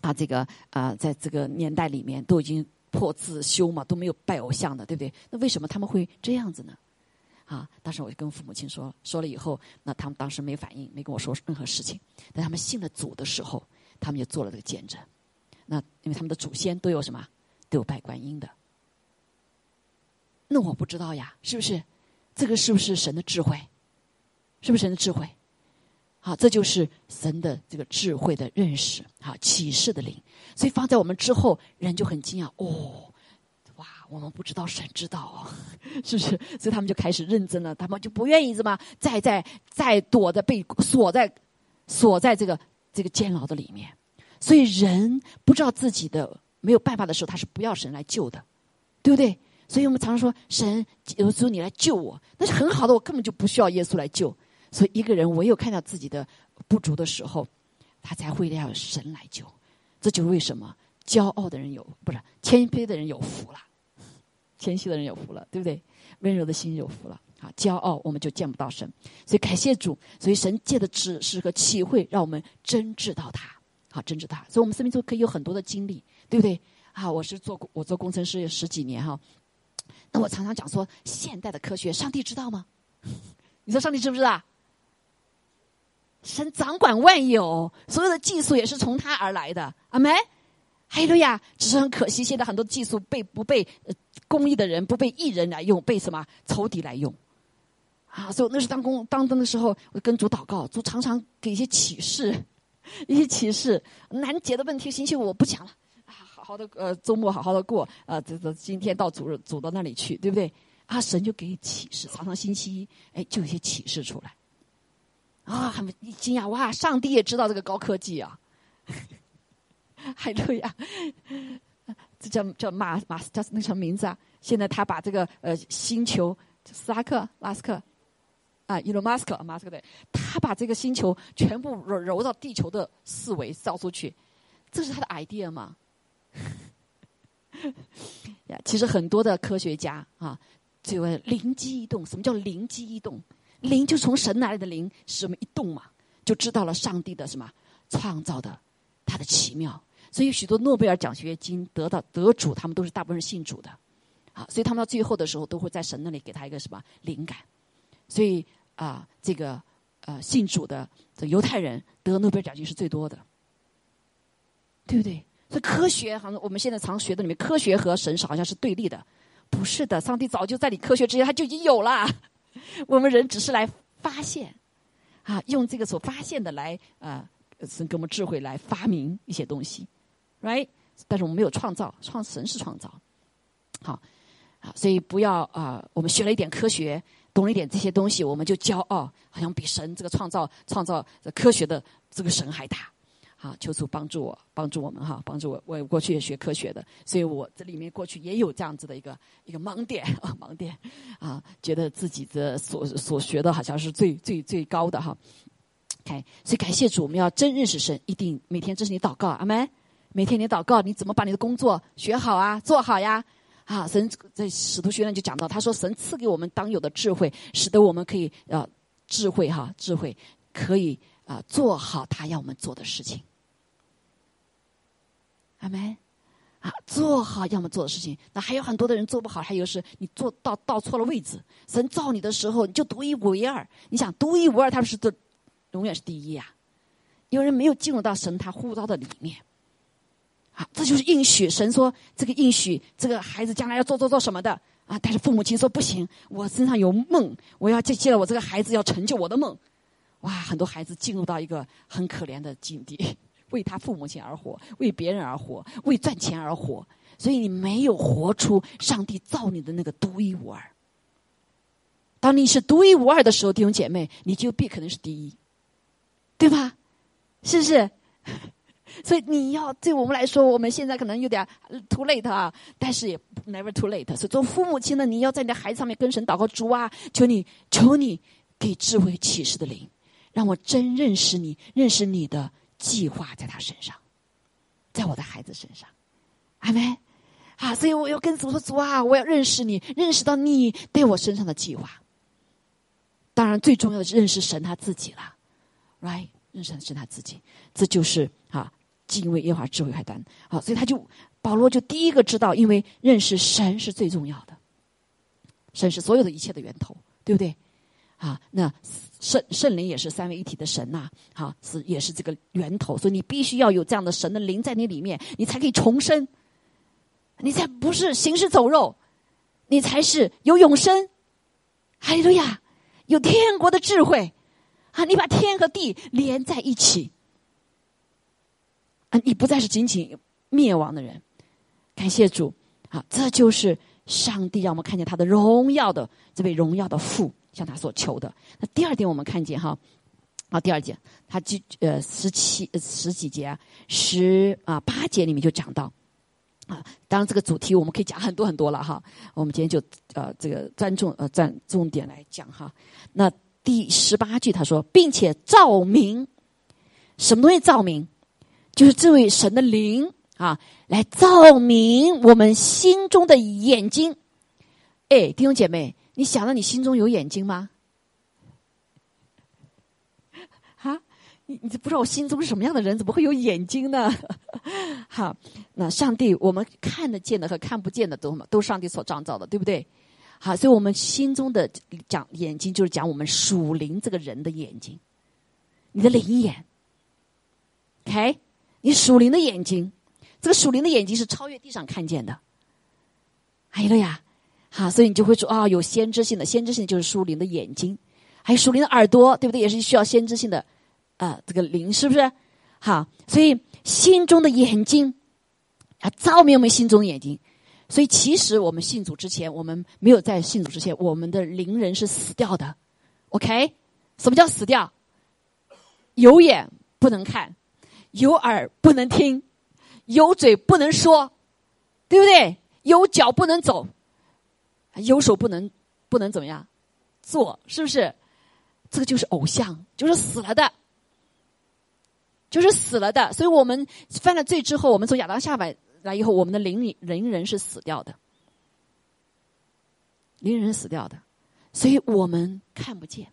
啊这个啊在这个年代里面都已经破自修嘛，都没有拜偶像的，对不对？那为什么他们会这样子呢？啊，当时我就跟父母亲说说了以后，那他们当时没反应，没跟我说任何事情。但他们信了主的时候，他们就做了这个见证。那因为他们的祖先都有什么？都有拜观音的。那我不知道呀，是不是？这个是不是神的智慧？是不是神的智慧？好，这就是神的这个智慧的认识，好启示的灵。所以放在我们之后，人就很惊讶哦，哇，我们不知道神知道，是不是？所以他们就开始认真了，他们就不愿意怎么再再再躲在被锁在锁在这个这个监牢的里面。所以人不知道自己的没有办法的时候，他是不要神来救的，对不对？所以我们常常说，神有时候你来救我，那是很好的，我根本就不需要耶稣来救。所以一个人唯有看到自己的不足的时候，他才会要神来救。这就是为什么骄傲的人有不是谦卑的人有福了，谦虚的人有福了，对不对？温柔的心有福了啊！骄傲我们就见不到神。所以感谢主，所以神借的指示和启会，让我们真知道他，好真知道他。所以我们生命中可以有很多的经历，对不对？啊，我是做我做工程师有十几年哈。那我常常讲说，现代的科学，上帝知道吗？你说上帝知不知道？神掌管万有，所有的技术也是从他而来的。阿门。哈利路亚。只是很可惜，现在很多技术被不被公益的人、不被艺人来用，被什么仇敌来用。啊，所以那是当公当灯的时候，我跟主祷告，主常常给一些启示，一些启示难解的问题，星期五我不讲了啊，好好的呃周末好好的过啊，这这今天到主主到那里去，对不对？啊，神就给启示，常常星期一哎就有些启示出来，啊，很惊讶哇！上帝也知道这个高科技啊，海路亚，这叫叫马马叫那什么名字啊？现在他把这个呃星球斯拉克拉斯克。啊，伊隆马斯克，马斯克对，他把这个星球全部揉揉到地球的四维造出去，这是他的 idea 吗？呀，其实很多的科学家啊，这个灵机一动，什么叫灵机一动？灵就从神来的灵，什么一动嘛，就知道了上帝的什么创造的他的奇妙。所以许多诺贝尔奖学金得到得主，他们都是大部分是信主的，啊，所以他们到最后的时候都会在神那里给他一个什么灵感，所以。啊，这个呃，信主的这犹太人得诺贝尔奖金是最多的，对不对？所以科学好像我们现在常学的里面，科学和神是好像是对立的，不是的。上帝早就在你科学之前他就已经有了，我们人只是来发现，啊，用这个所发现的来啊，神给我们智慧来发明一些东西，right？但是我们没有创造，创神是创造，好，好，所以不要啊，我们学了一点科学。懂了一点这些东西，我们就骄傲，好像比神这个创造创造科学的这个神还大。好，求主帮助我，帮助我们哈，帮助我。我过去也学科学的，所以我这里面过去也有这样子的一个一个盲点啊，盲点啊，觉得自己的所所学的好像是最最最高的哈。OK，所以感谢主，我们要真认识神，一定每天这是你祷告，阿门。每天你祷告，你怎么把你的工作学好啊，做好呀？啊，神在使徒学院就讲到，他说神赐给我们当有的智慧，使得我们可以啊智慧哈智慧可以啊做好他要我们做的事情。阿门啊，做好要么做的事情。那还有很多的人做不好，还有是你做到到错了位置。神造你的时候你就独一无二，你想独一无二，他们是的永远是第一呀。有人没有进入到神他呼召的里面。啊，这就是应许。神说这个应许，这个孩子将来要做做做什么的啊？但是父母亲说不行，我身上有梦，我要借借了我这个孩子要成就我的梦。哇，很多孩子进入到一个很可怜的境地，为他父母亲而活，为别人而活，为赚钱而活。所以你没有活出上帝造你的那个独一无二。当你是独一无二的时候，弟兄姐妹，你就必可能是第一，对吧？是不是？所以你要对我们来说，我们现在可能有点 too late 啊，但是也 never too late。所以做父母亲的，你要在你的孩子上面跟神祷告，主啊，求你，求你给智慧启示的灵，让我真认识你，认识你的计划在他身上，在我的孩子身上，阿门。啊，所以我要跟主说，主啊，我要认识你，认识到你对我身上的计划。当然，最重要的是认识神他自己了，right？认识神他自己，这就是啊。敬畏耶和华智慧开端，好，所以他就保罗就第一个知道，因为认识神是最重要的，神是所有的一切的源头，对不对？啊，那圣圣灵也是三位一体的神呐，好是也是这个源头，所以你必须要有这样的神的灵在你里面，你才可以重生，你才不是行尸走肉，你才是有永生，哈利路亚，有天国的智慧啊！你把天和地连在一起。啊，你不再是仅仅灭亡的人，感谢主啊！这就是上帝让我们看见他的荣耀的这位荣耀的父向他所求的。那第二点，我们看见哈，啊，第二节他几呃十七十几节啊，十啊八节里面就讲到啊，当然这个主题我们可以讲很多很多了哈。我们今天就呃这个专重呃占重点来讲哈。那第十八句他说，并且照明，什么东西照明？就是这位神的灵啊，来照明我们心中的眼睛。哎，弟兄姐妹，你想到你心中有眼睛吗？啊，你你不知道我心中是什么样的人，怎么会有眼睛呢？好，那上帝，我们看得见的和看不见的都都上帝所创造的，对不对？好，所以我们心中的讲眼睛，就是讲我们属灵这个人的眼睛，你的灵眼，OK。你属灵的眼睛，这个属灵的眼睛是超越地上看见的，还有了呀，哈，所以你就会说啊，有先知性的，先知性就是属灵的眼睛，还有属灵的耳朵，对不对？也是需要先知性的，啊，这个灵是不是？好，所以心中的眼睛啊，照明我们心中的眼睛。所以，其实我们信主之前，我们没有在信主之前，我们的灵人是死掉的。OK，什么叫死掉？有眼不能看，有耳不能听，有嘴不能说，对不对？有脚不能走，有手不能不能怎么样做？是不是？这个就是偶像，就是死了的，就是死了的。所以我们犯了罪之后，我们从亚当下来。来以后，我们的灵灵人是死掉的，灵人死掉的，所以我们看不见，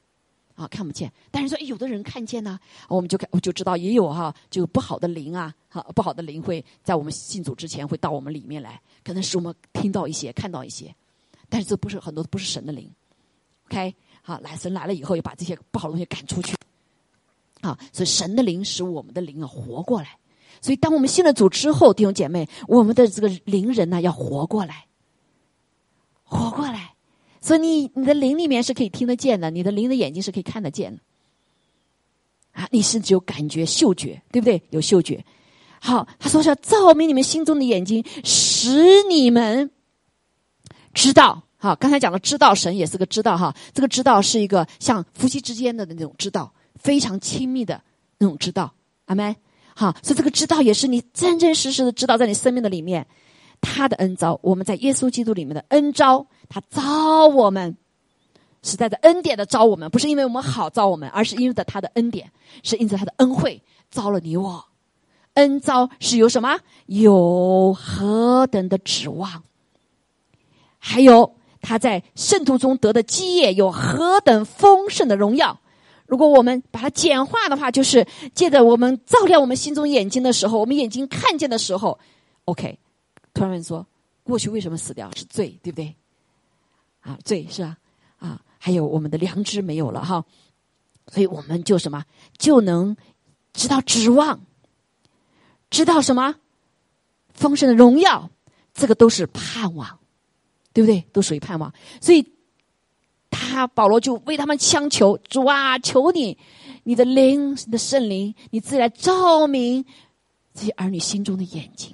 啊，看不见。但是说有的人看见呢，我们就看，我就知道也有哈，就不好的灵啊，哈，不好的灵会在我们信主之前会到我们里面来，可能使我们听到一些，看到一些，但是这不是很多不是神的灵，OK，好，来神来了以后，要把这些不好的东西赶出去，啊，所以神的灵使我们的灵啊活过来。所以，当我们信了主之后，弟兄姐妹，我们的这个灵人呢，要活过来，活过来。所以，你你的灵里面是可以听得见的，你的灵的眼睛是可以看得见的。啊，你甚至有感觉、嗅觉，对不对？有嗅觉。好，他说是要照明你们心中的眼睛，使你们知道。好，刚才讲了，知道神也是个知道哈。这个知道是一个像夫妻之间的那种知道，非常亲密的那种知道。阿门。好，所以这个知道也是你真真实实的知道，在你生命的里面，他的恩招，我们在耶稣基督里面的恩招，他招我们，是在的恩典的招我们，不是因为我们好招我们，而是因为的他的恩典，是因着他的恩惠招了你我。恩招是有什么？有何等的指望？还有他在圣徒中得的基业有何等丰盛的荣耀？如果我们把它简化的话，就是借着我们照亮我们心中眼睛的时候，我们眼睛看见的时候，OK。突然问说：过去为什么死掉？是罪，对不对？啊，罪是吧？啊，还有我们的良知没有了哈，所以我们就什么就能知道指望，知道什么丰盛的荣耀，这个都是盼望，对不对？都属于盼望，所以。他保罗就为他们相求，主啊，求你，你的灵，你的圣灵，你自己来照明这些儿女心中的眼睛。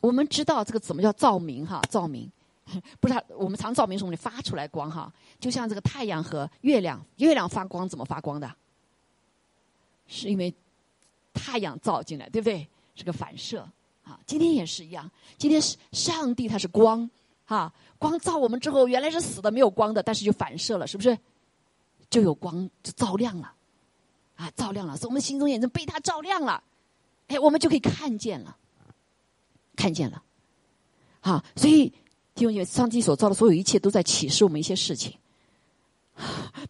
我们知道这个怎么叫照明哈？照明不是我们常照明时候你发出来光哈，就像这个太阳和月亮，月亮发光怎么发光的？是因为太阳照进来，对不对？是个反射啊。今天也是一样，今天是上帝，他是光哈。光照我们之后，原来是死的、没有光的，但是就反射了，是不是？就有光，就照亮了，啊，照亮了，所以我们心中眼睛被他照亮了，哎，我们就可以看见了，看见了，啊，所以弟兄姐妹，上帝所造的所有一切都在启示我们一些事情。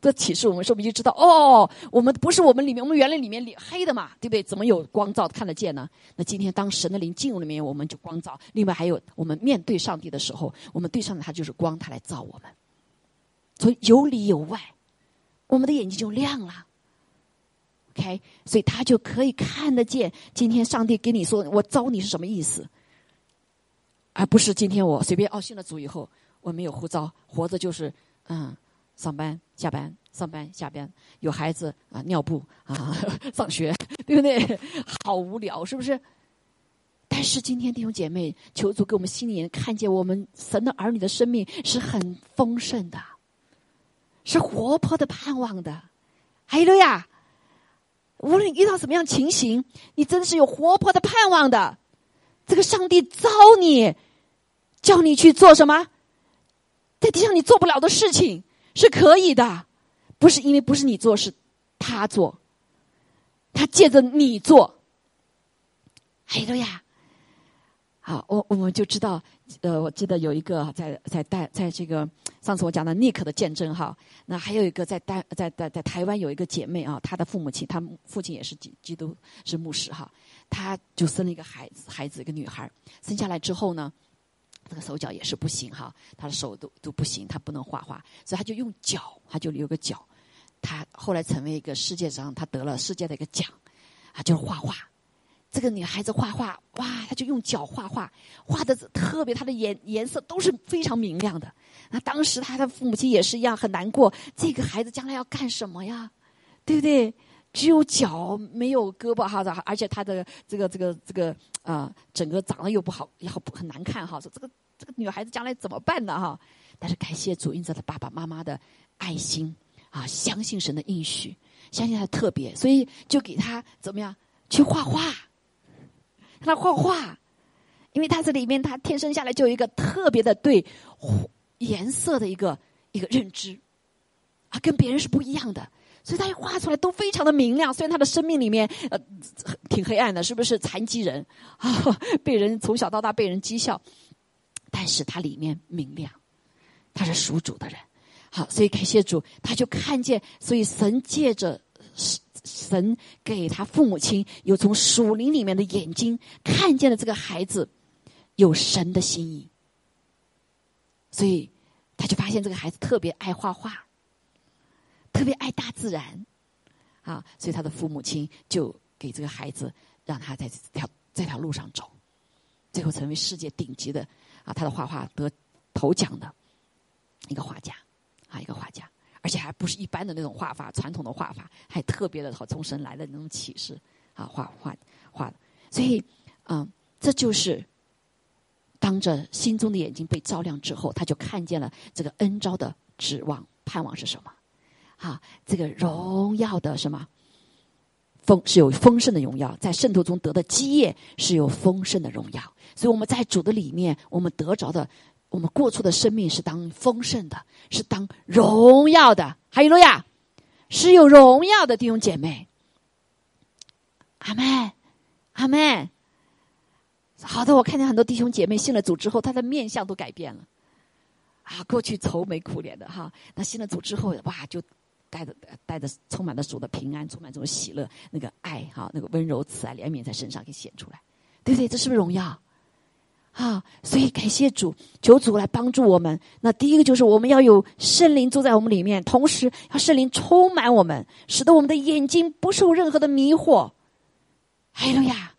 的启示我们，说我们就知道哦，我们不是我们里面，我们原来里面黑的嘛，对不对？怎么有光照看得见呢？那今天当神的灵进入里面，我们就光照。另外还有，我们面对上帝的时候，我们对上帝他就是光，他来照我们。所以有里有外，我们的眼睛就亮了。OK，所以他就可以看得见。今天上帝给你说，我招你是什么意思？而不是今天我随便哦信了主以后，我没有呼召，活着就是嗯。上班、下班、上班、下班，有孩子啊，尿布啊，上学，对不对？好无聊，是不是？但是今天弟兄姐妹，求主给我们心里看见，我们神的儿女的生命是很丰盛的，是活泼的、盼望的。还有呀，无论遇到什么样情形，你真的是有活泼的盼望的。这个上帝招你，叫你去做什么，在地上你做不了的事情。是可以的，不是因为不是你做，是他做，他借着你做。还有呀，好，我我们就知道，呃，我记得有一个在在在在这个上次我讲的尼克的见证哈，那还有一个在带在在在台湾有一个姐妹啊，她的父母亲，她父亲也是基基督是牧师哈，她就生了一个孩子，孩子一个女孩，生下来之后呢。这个手脚也是不行哈，他的手都都不行，他不能画画，所以他就用脚，他就有个脚。他后来成为一个世界上，他得了世界的一个奖，啊，就是画画。这个女孩子画画，哇，她就用脚画画，画的特别，她的颜颜色都是非常明亮的。那当时他的父母亲也是一样很难过，这个孩子将来要干什么呀？对不对？只有脚没有胳膊哈，而且他的这个这个这个啊，整个长得又不好，也好很难看哈。说这个这个女孩子将来怎么办呢哈？但是感谢主，因着他爸爸妈妈的爱心啊，相信神的应许，相信他特别，所以就给他怎么样去画画，让他画画，因为他这里面他天生下来就有一个特别的对颜色的一个一个认知啊，跟别人是不一样的。所以他画出来都非常的明亮，虽然他的生命里面呃挺黑暗的，是不是残疾人啊？被人从小到大被人讥笑，但是他里面明亮，他是属主的人。好，所以感谢主，他就看见，所以神借着神给他父母亲有从属灵里面的眼睛看见了这个孩子有神的心意，所以他就发现这个孩子特别爱画画。特别爱大自然，啊，所以他的父母亲就给这个孩子让他在这条这条路上走，最后成为世界顶级的啊，他的画画得头奖的一个画家啊，一个画家，而且还不是一般的那种画法，传统的画法，还特别的好从神来的那种启示啊，画画画。的，所以啊，这就是当着心中的眼睛被照亮之后，他就看见了这个恩招的指望盼望是什么。啊，这个荣耀的什么丰是有丰盛的荣耀，在圣徒中得的基业是有丰盛的荣耀，所以我们在主的里面，我们得着的，我们过出的生命是当丰盛的，是当荣耀的。哈利路亚，是有荣耀的弟兄姐妹。阿门，阿门。好的，我看见很多弟兄姐妹信了主之后，他的面相都改变了。啊，过去愁眉苦脸的哈，那信了主之后，哇，就。带着带着充满了主的平安，充满这种喜乐，那个爱哈，那个温柔慈爱怜悯在身上给显出来，对不对？这是不是荣耀？啊，所以感谢主，求主来帮助我们。那第一个就是我们要有圣灵住在我们里面，同时要圣灵充满我们，使得我们的眼睛不受任何的迷惑。哎呦呀，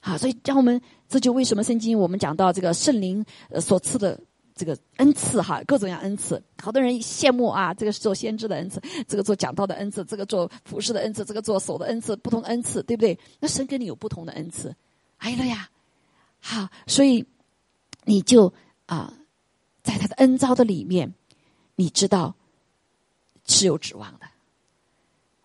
好，所以让我们这就为什么圣经我们讲到这个圣灵所赐的。这个恩赐哈，各种各样恩赐，好多人羡慕啊。这个是做先知的恩赐，这个做讲道的恩赐，这个做服饰的恩赐，这个做手的恩赐，不同的恩赐，对不对？那神给你有不同的恩赐，哎了呀，好，所以你就啊，在他的恩招的里面，你知道是有指望的。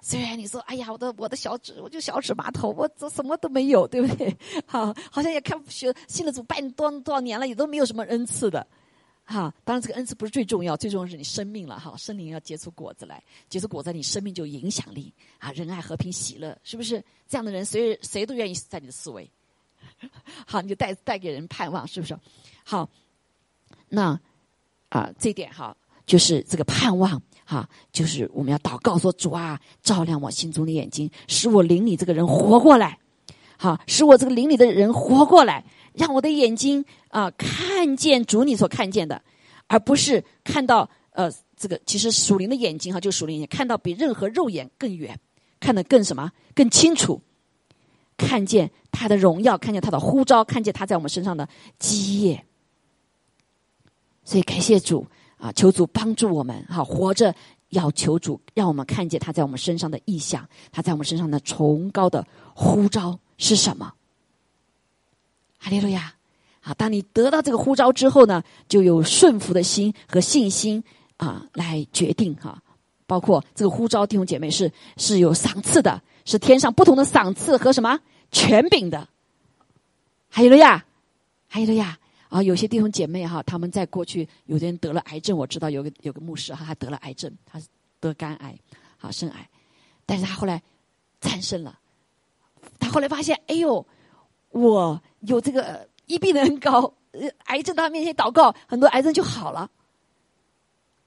虽然你说，哎呀，我的我的小指，我就小指麻头，我这什么都没有，对不对？好，好像也看学信了主拜多多少年了，也都没有什么恩赐的。哈，当然这个恩赐不是最重要，最重要是你生命了哈，生灵要结出果子来，结出果子，你生命就有影响力啊，仁爱、和平、喜乐，是不是这样的人，谁谁都愿意在你的思维，好，你就带带给人盼望，是不是？好，那啊，这点哈，就是这个盼望哈，就是我们要祷告说主啊，照亮我心中的眼睛，使我灵里这个人活过来，好，使我这个灵里的人活过来。让我的眼睛啊看见主你所看见的，而不是看到呃这个其实属灵的眼睛哈，就属灵眼看到比任何肉眼更远，看得更什么更清楚，看见他的荣耀，看见他的呼召，看见他在我们身上的基业。所以感谢主啊，求主帮助我们哈，活着要求主让我们看见他在我们身上的意象，他在我们身上的崇高的呼召是什么。哈利路亚！啊，当你得到这个呼召之后呢，就有顺服的心和信心啊，来决定哈。包括这个呼召弟兄姐妹是是有赏赐的，是天上不同的赏赐和什么权柄的。还有了呀，还有了呀！啊，有些弟兄姐妹哈，他们在过去有的人得了癌症，我知道有个有个牧师哈，他得了癌症，他得肝癌，好肾癌，但是他后来战胜了。他后来发现，哎呦，我。有这个一病的恩高，癌症到他面前祷告，很多癌症就好了。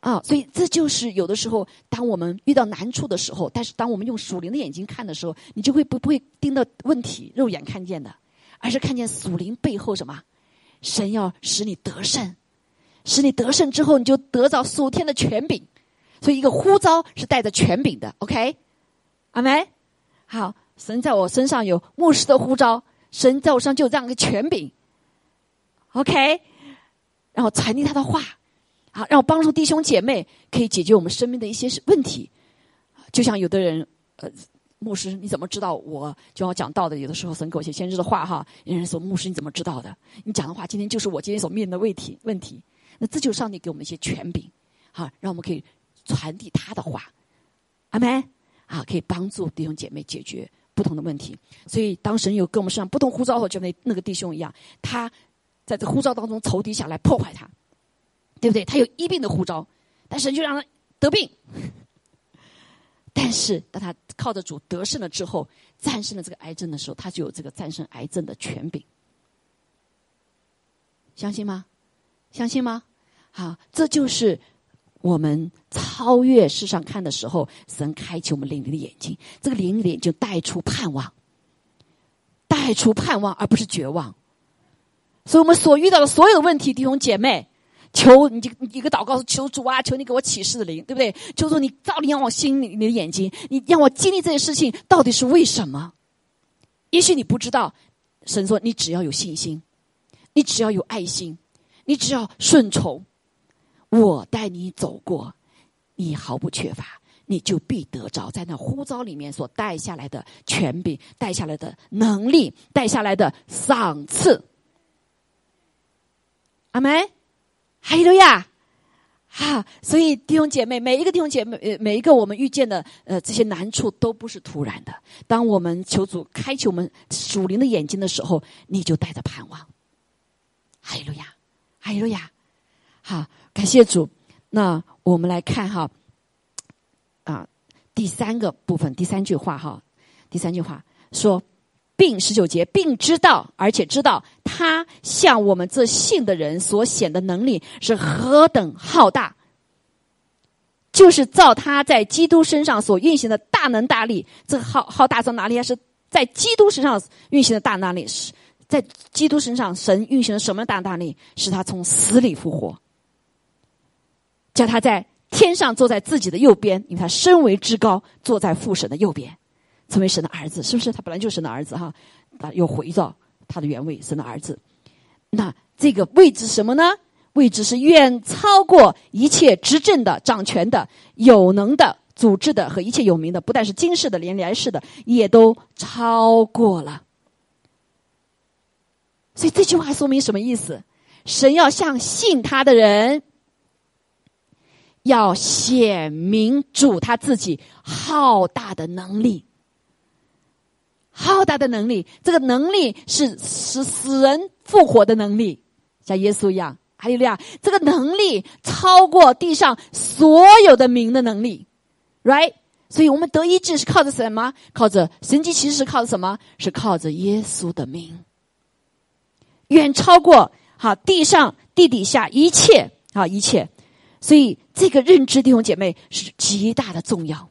啊，所以这就是有的时候，当我们遇到难处的时候，但是当我们用属灵的眼睛看的时候，你就会不不会盯到问题肉眼看见的，而是看见属灵背后什么？神要使你得胜，使你得胜之后，你就得到属天的权柄。所以一个呼召是带着权柄的，OK？阿门。好，神在我身上有牧师的呼召。神在我身上就有这样一个权柄，OK，然后传递他的话，好，让我帮助弟兄姐妹可以解决我们生命的一些问题。就像有的人，呃，牧师，你怎么知道我就要讲道的？有的时候神给我一些先知的话哈，有人说牧师你怎么知道的？你讲的话今天就是我今天所面临的问题问题。那这就是上帝给我们一些权柄，好，让我们可以传递他的话，阿门啊，可以帮助弟兄姐妹解决不同的问题。所以当神有跟我们身上不同呼召后，就那那个弟兄一样，他在这呼召当中仇敌下来破坏他，对不对？他有医病的呼召，但神就让他得病。但是当他靠着主得胜了之后，战胜了这个癌症的时候，他就有这个战胜癌症的权柄。相信吗？相信吗？好，这就是我们超越世上看的时候，神开启我们灵里的眼睛。这个灵里就带出盼望，带出盼望，而不是绝望。所以我们所遇到的所有问题，弟兄姐妹，求你一个祷告，求主啊，求你给我启示的灵，对不对？求主你照亮我心里你的眼睛，你让我经历这些事情到底是为什么？也许你不知道，神说你只要有信心，你只要有爱心。你只要顺从，我带你走过，你毫不缺乏，你就必得着在那呼召里面所带下来的权柄、带下来的能力、带下来的赏赐。阿门，哈利路亚！哈，所以弟兄姐妹，每一个弟兄姐妹，呃，每一个我们遇见的呃这些难处都不是突然的。当我们求主开启我们属灵的眼睛的时候，你就带着盼望。哈利路亚！哈利路亚，好，感谢主。那我们来看哈，啊，第三个部分，第三句话哈，第三句话说，并十九节，并知道，而且知道他向我们这信的人所显的能力是何等浩大，就是照他在基督身上所运行的大能大力。这浩浩大在哪里啊？是在基督身上运行的大能力是。在基督身上，神运行了什么大大力？使他从死里复活，叫他在天上坐在自己的右边，因为他身为至高，坐在父神的右边，成为神的儿子，是不是？他本来就是神的儿子哈，啊，又回到他的原位，神的儿子。那这个位置什么呢？位置是远超过一切执政的、掌权的、有能的、组织的和一切有名的，不但是今世的，连来世的也都超过了。所以这句话说明什么意思？神要向信他的人，要显明主他自己浩大的能力，浩大的能力。这个能力是使死人复活的能力，像耶稣一样。还有俩，这个能力超过地上所有的名的能力，right？所以我们得医治是靠着什么？靠着神迹奇事，靠着什么？是靠着耶稣的名。远超过好地上地底下一切啊一切，所以这个认知弟兄姐妹是极大的重要。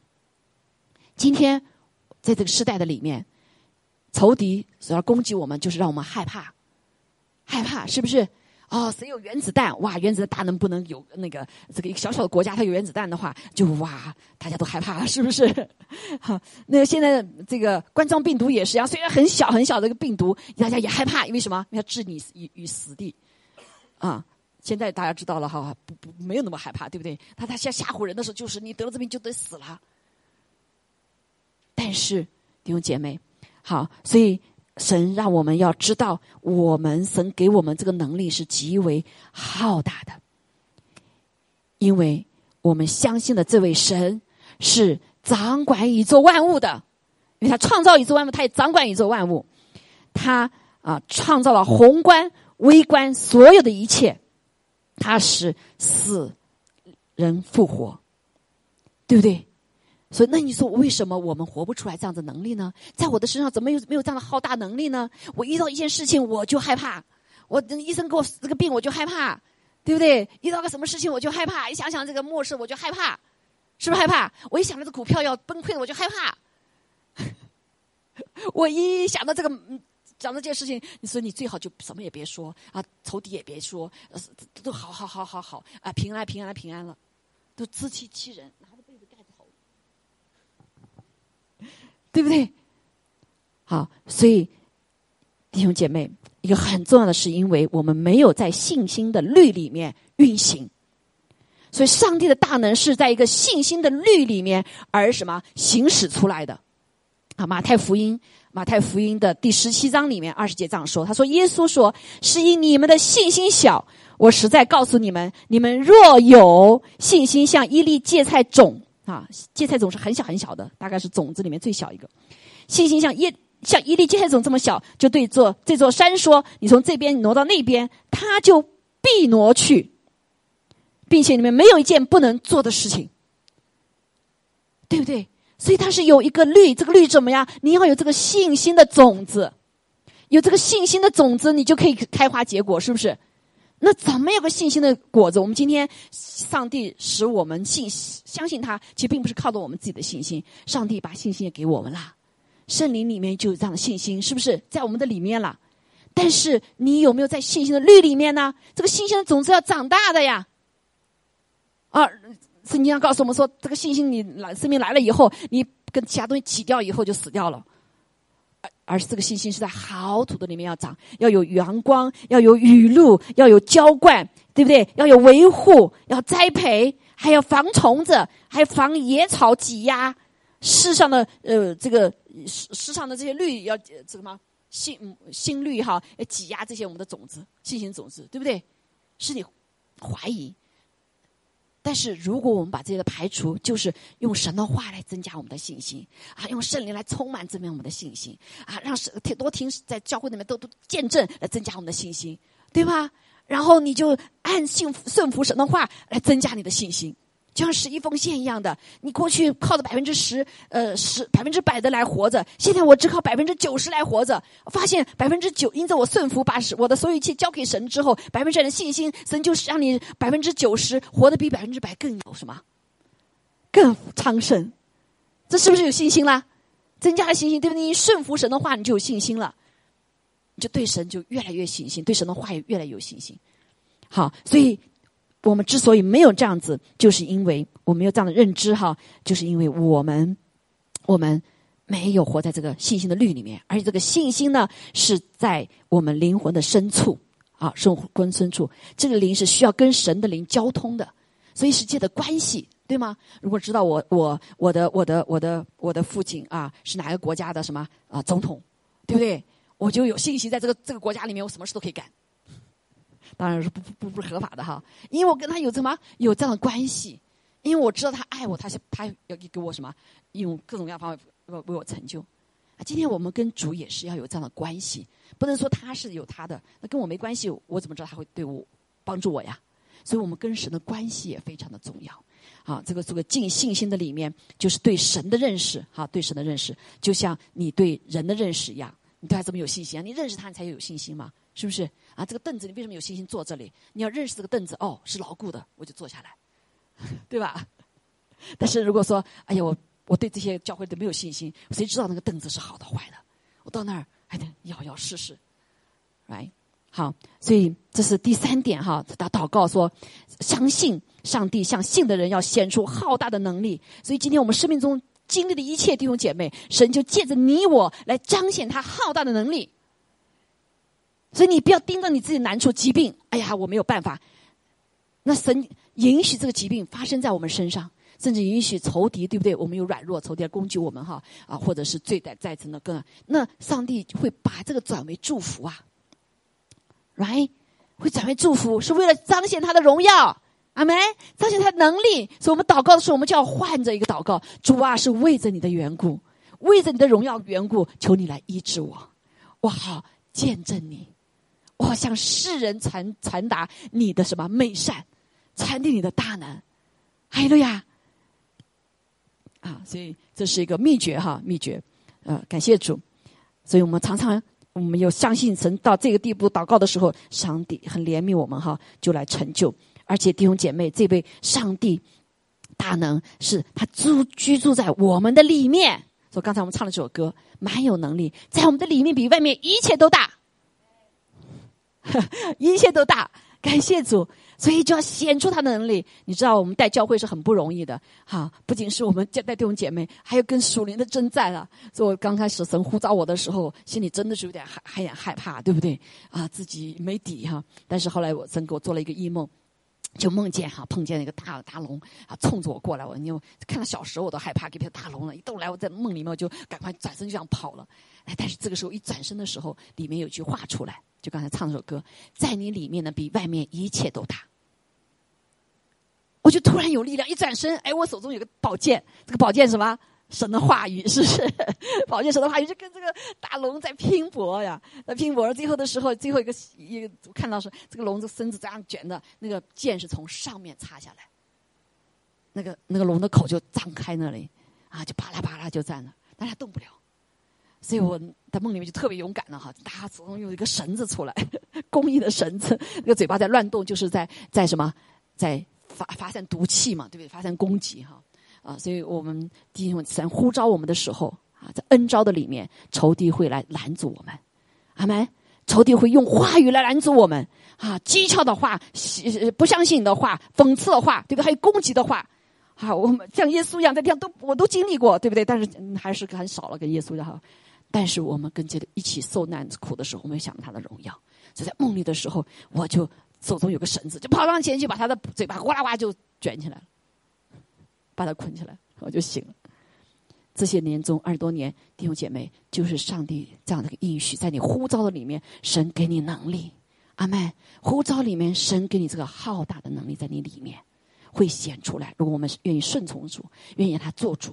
今天在这个时代的里面，仇敌所要攻击我们，就是让我们害怕，害怕是不是？哦，谁有原子弹？哇，原子弹大能不能有那个这个一个小小的国家，它有原子弹的话，就哇，大家都害怕，是不是？好，那现在这个冠状病毒也是一样，虽然很小很小的一个病毒，大家也害怕，因为什么？要置你于于死地啊！现在大家知道了哈，不不没有那么害怕，对不对？他他吓吓唬人的时候，就是你得了这病就得死了。但是弟兄姐妹，好，所以。神让我们要知道，我们神给我们这个能力是极为浩大的，因为我们相信的这位神是掌管宇宙万物的，因为他创造宇宙万物，他也掌管宇宙万物，他啊创造了宏观、微观所有的一切，他使死人复活，对不对？所以，那你说为什么我们活不出来这样的能力呢？在我的身上怎么有没有这样的浩大能力呢？我遇到一件事情我就害怕，我医生给我这个病我就害怕，对不对？遇到个什么事情我就害怕，一想想这个末世我就害怕，是不是害怕？我一想到这股票要崩溃了我就害怕，我一想到这个讲这件事情，你说你最好就什么也别说啊，仇敌也别说，都好好好好好啊，平安平安平安了，都自欺欺人。拿着被子盖头对不对？好，所以弟兄姐妹，一个很重要的是，因为我们没有在信心的律里面运行，所以上帝的大能是在一个信心的律里面而什么行使出来的。啊，马太福音，马太福音的第十七章里面二十节这样说：“他说，耶稣说，是因你们的信心小。我实在告诉你们，你们若有信心，像一粒芥菜种啊，芥菜种是很小很小的，大概是种子里面最小一个。信心像一像一粒芥菜种这么小，就对座这座山说：你从这边挪到那边，它就必挪去。”并且你们没有一件不能做的事情，对不对？所以它是有一个律，这个律怎么样？你要有这个信心的种子，有这个信心的种子，你就可以开花结果，是不是？那怎么有个信心的果子？我们今天上帝使我们信相信他，其实并不是靠着我们自己的信心，上帝把信心也给我们了，圣灵里面就有这样的信心，是不是在我们的里面了？但是你有没有在信心的律里面呢？这个信心的种子要长大的呀。啊，圣经上告诉我们说，这个信心你来生命来了以后，你跟其他东西挤掉以后就死掉了，而而是这个信心是在好土的里面要长，要有阳光，要有雨露，要有浇灌，对不对？要有维护，要栽培，还要防虫子，还要防野草挤压。世上的呃，这个世世上的这些绿要这个吗？心心率哈，要挤压这些我们的种子，信心种子，对不对？是你怀疑。但是，如果我们把这些的排除，就是用神的话来增加我们的信心啊，用圣灵来充满这边我们的信心啊，让神多听在教会里面多多见证来增加我们的信心，对吧？然后你就按信顺服神的话来增加你的信心。就像十一奉献一样的，你过去靠着百分之十，呃，十百分之百的来活着，现在我只靠百分之九十来活着。发现百分之九，因着我顺服，把我的所有一切交给神之后，百分之百的信心，神就是让你百分之九十活得比百分之百更有什么，更昌盛。这是不是有信心啦？增加了信心，对不对？你顺服神的话，你就有信心了，你就对神就越来越信心，对神的话也越来越有信心。好，所以。我们之所以没有这样子，就是因为我们有这样的认知哈，就是因为我们我们没有活在这个信心的律里面，而且这个信心呢是在我们灵魂的深处啊，生魂深处，这个灵是需要跟神的灵交通的，所以是借的关系，对吗？如果知道我我我的我的我的我的父亲啊是哪个国家的什么啊总统，对不对？我就有信心在这个这个国家里面，我什么事都可以干。当然是不不不不合法的哈，因为我跟他有什么有这样的关系，因为我知道他爱我，他是他要给我什么，用各种各样方法为我成就。今天我们跟主也是要有这样的关系，不能说他是有他的，那跟我没关系，我怎么知道他会对我帮助我呀？所以我们跟神的关系也非常的重要。啊，这个这个尽信心的里面，就是对神的认识，哈，对神的认识，就像你对人的认识一样，你对他怎么有信心啊？你认识他，你才有信心嘛，是不是？啊，这个凳子你为什么有信心坐这里？你要认识这个凳子哦，是牢固的，我就坐下来，对吧？但是如果说，哎呀，我我对这些教会都没有信心，谁知道那个凳子是好的坏的？我到那儿还得要要试试，right？好，所以这是第三点哈。他祷告说，相信上帝，向信的人要显出浩大的能力。所以今天我们生命中经历的一切弟兄姐妹，神就借着你我来彰显他浩大的能力。所以你不要盯着你自己难处、疾病。哎呀，我没有办法。那神允许这个疾病发生在我们身上，甚至允许仇敌，对不对？我们有软弱，仇敌来攻击我们，哈啊，或者是罪在在层的更。那上帝会把这个转为祝福啊，right？会转为祝福，是为了彰显他的荣耀。阿门！彰显他的能力。所以我们祷告的时候，我们就要换着一个祷告：主啊，是为着你的缘故，为着你的荣耀缘故，求你来医治我，我好见证你。我向世人传传达你的什么美善，传递你的大能，还有呀，啊，所以这是一个秘诀哈，秘诀，呃，感谢主，所以我们常常我们有相信神到这个地步祷告的时候，上帝很怜悯我们哈，就来成就，而且弟兄姐妹，这位上帝大能是他住居住在我们的里面，所以刚才我们唱了这首歌，蛮有能力，在我们的里面比外面一切都大。一切都大，感谢主，所以就要显出他的能力。你知道，我们带教会是很不容易的，哈，不仅是我们带弟兄姐妹，还有跟属灵的征战了。所以我刚开始神呼召我的时候，心里真的是有点害，还点害怕，对不对？啊，自己没底哈。但是后来我神给我做了一个异梦，就梦见哈碰见一个大大龙啊，冲着我过来，我因为看到小时候我都害怕，给这大龙了，一动来我在梦里面我就赶快转身就想跑了。哎，但是这个时候一转身的时候，里面有句话出来，就刚才唱那首歌，在你里面呢，比外面一切都大。我就突然有力量，一转身，哎，我手中有个宝剑，这个宝剑什么？神的话语是不是？宝剑神的话语就跟这个大龙在拼搏呀，在拼搏。最后的时候，最后一个一个我看到是这个龙的身子这样卷的，那个剑是从上面插下来，那个那个龙的口就张开那里，啊，就啪啦啪啦就站了，但它动不了。所以我在梦里面就特别勇敢了哈，大家总用一个绳子出来，公益的绳子，那个嘴巴在乱动，就是在在什么，在发发散毒气嘛，对不对？发散攻击哈。啊，所以我们弟兄们神呼召我们的时候啊，在恩召的里面，仇敌会来拦阻我们，阿门。仇敌会用话语来拦阻我们啊，讥诮的话、不相信的话、讽刺的话，对不对？还有攻击的话，啊，我们像耶稣一样在地上都我都经历过，对不对？但是还是很少了，跟耶稣的哈。但是我们跟这个一起受难苦的时候，我们想到他的荣耀。就在梦里的时候，我就手中有个绳子，就跑上前去，把他的嘴巴哗啦哗就卷起来了。把他捆起来，我就醒了。这些年中二十多年，弟兄姐妹，就是上帝这样的一个应许，在你呼召的里面，神给你能力。阿妹，呼召里面，神给你这个浩大的能力，在你里面会显出来。如果我们愿意顺从主，愿意让他做主，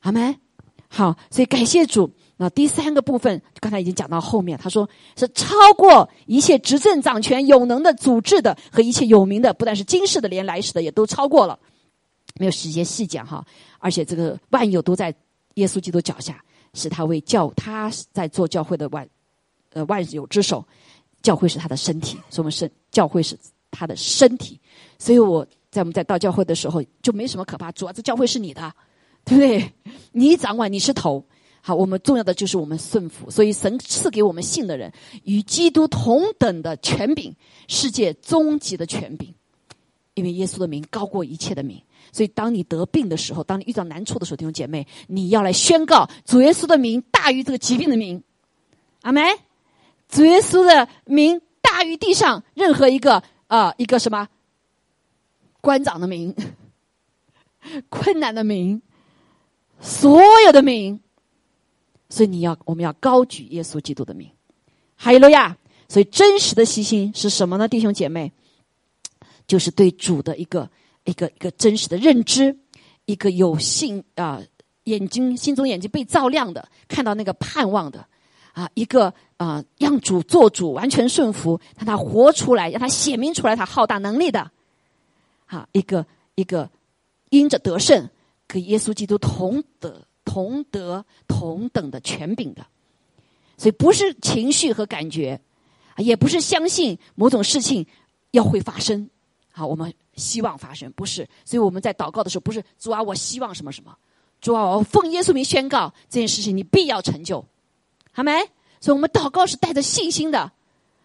阿妹，好，所以感谢主。那第三个部分，刚才已经讲到后面，他说是超过一切执政掌权有能的组织的和一切有名的，不但是今世的，连来世的也都超过了。没有时间细讲哈，而且这个万有都在耶稣基督脚下，是他为教他在做教会的万呃万有之首，教会是他的身体，所以我们是教会是他的身体，所以我在我们在到教会的时候就没什么可怕，主要这教会是你的，对不对？你掌管，你是头，好，我们重要的就是我们顺服，所以神赐给我们信的人与基督同等的权柄，世界终极的权柄，因为耶稣的名高过一切的名。所以，当你得病的时候，当你遇到难处的时候，弟兄姐妹，你要来宣告主耶稣的名大于这个疾病的名，阿门。主耶稣的名大于地上任何一个啊一个什么官长的名、困难的名、所有的名。所以你要我们要高举耶稣基督的名，哈利路亚。所以真实的信心是什么呢，弟兄姐妹？就是对主的一个。一个一个真实的认知，一个有信啊眼睛心中眼睛被照亮的，看到那个盼望的啊，一个啊让主做主完全顺服，让他活出来，让他显明出来他浩大能力的，啊一个一个因着得胜，跟耶稣基督同得同得同等的权柄的，所以不是情绪和感觉，也不是相信某种事情要会发生。好，我们。希望发生不是，所以我们在祷告的时候不是主啊，我希望什么什么，主啊，我奉耶稣名宣告这件事情你必要成就，好没？所以我们祷告是带着信心的，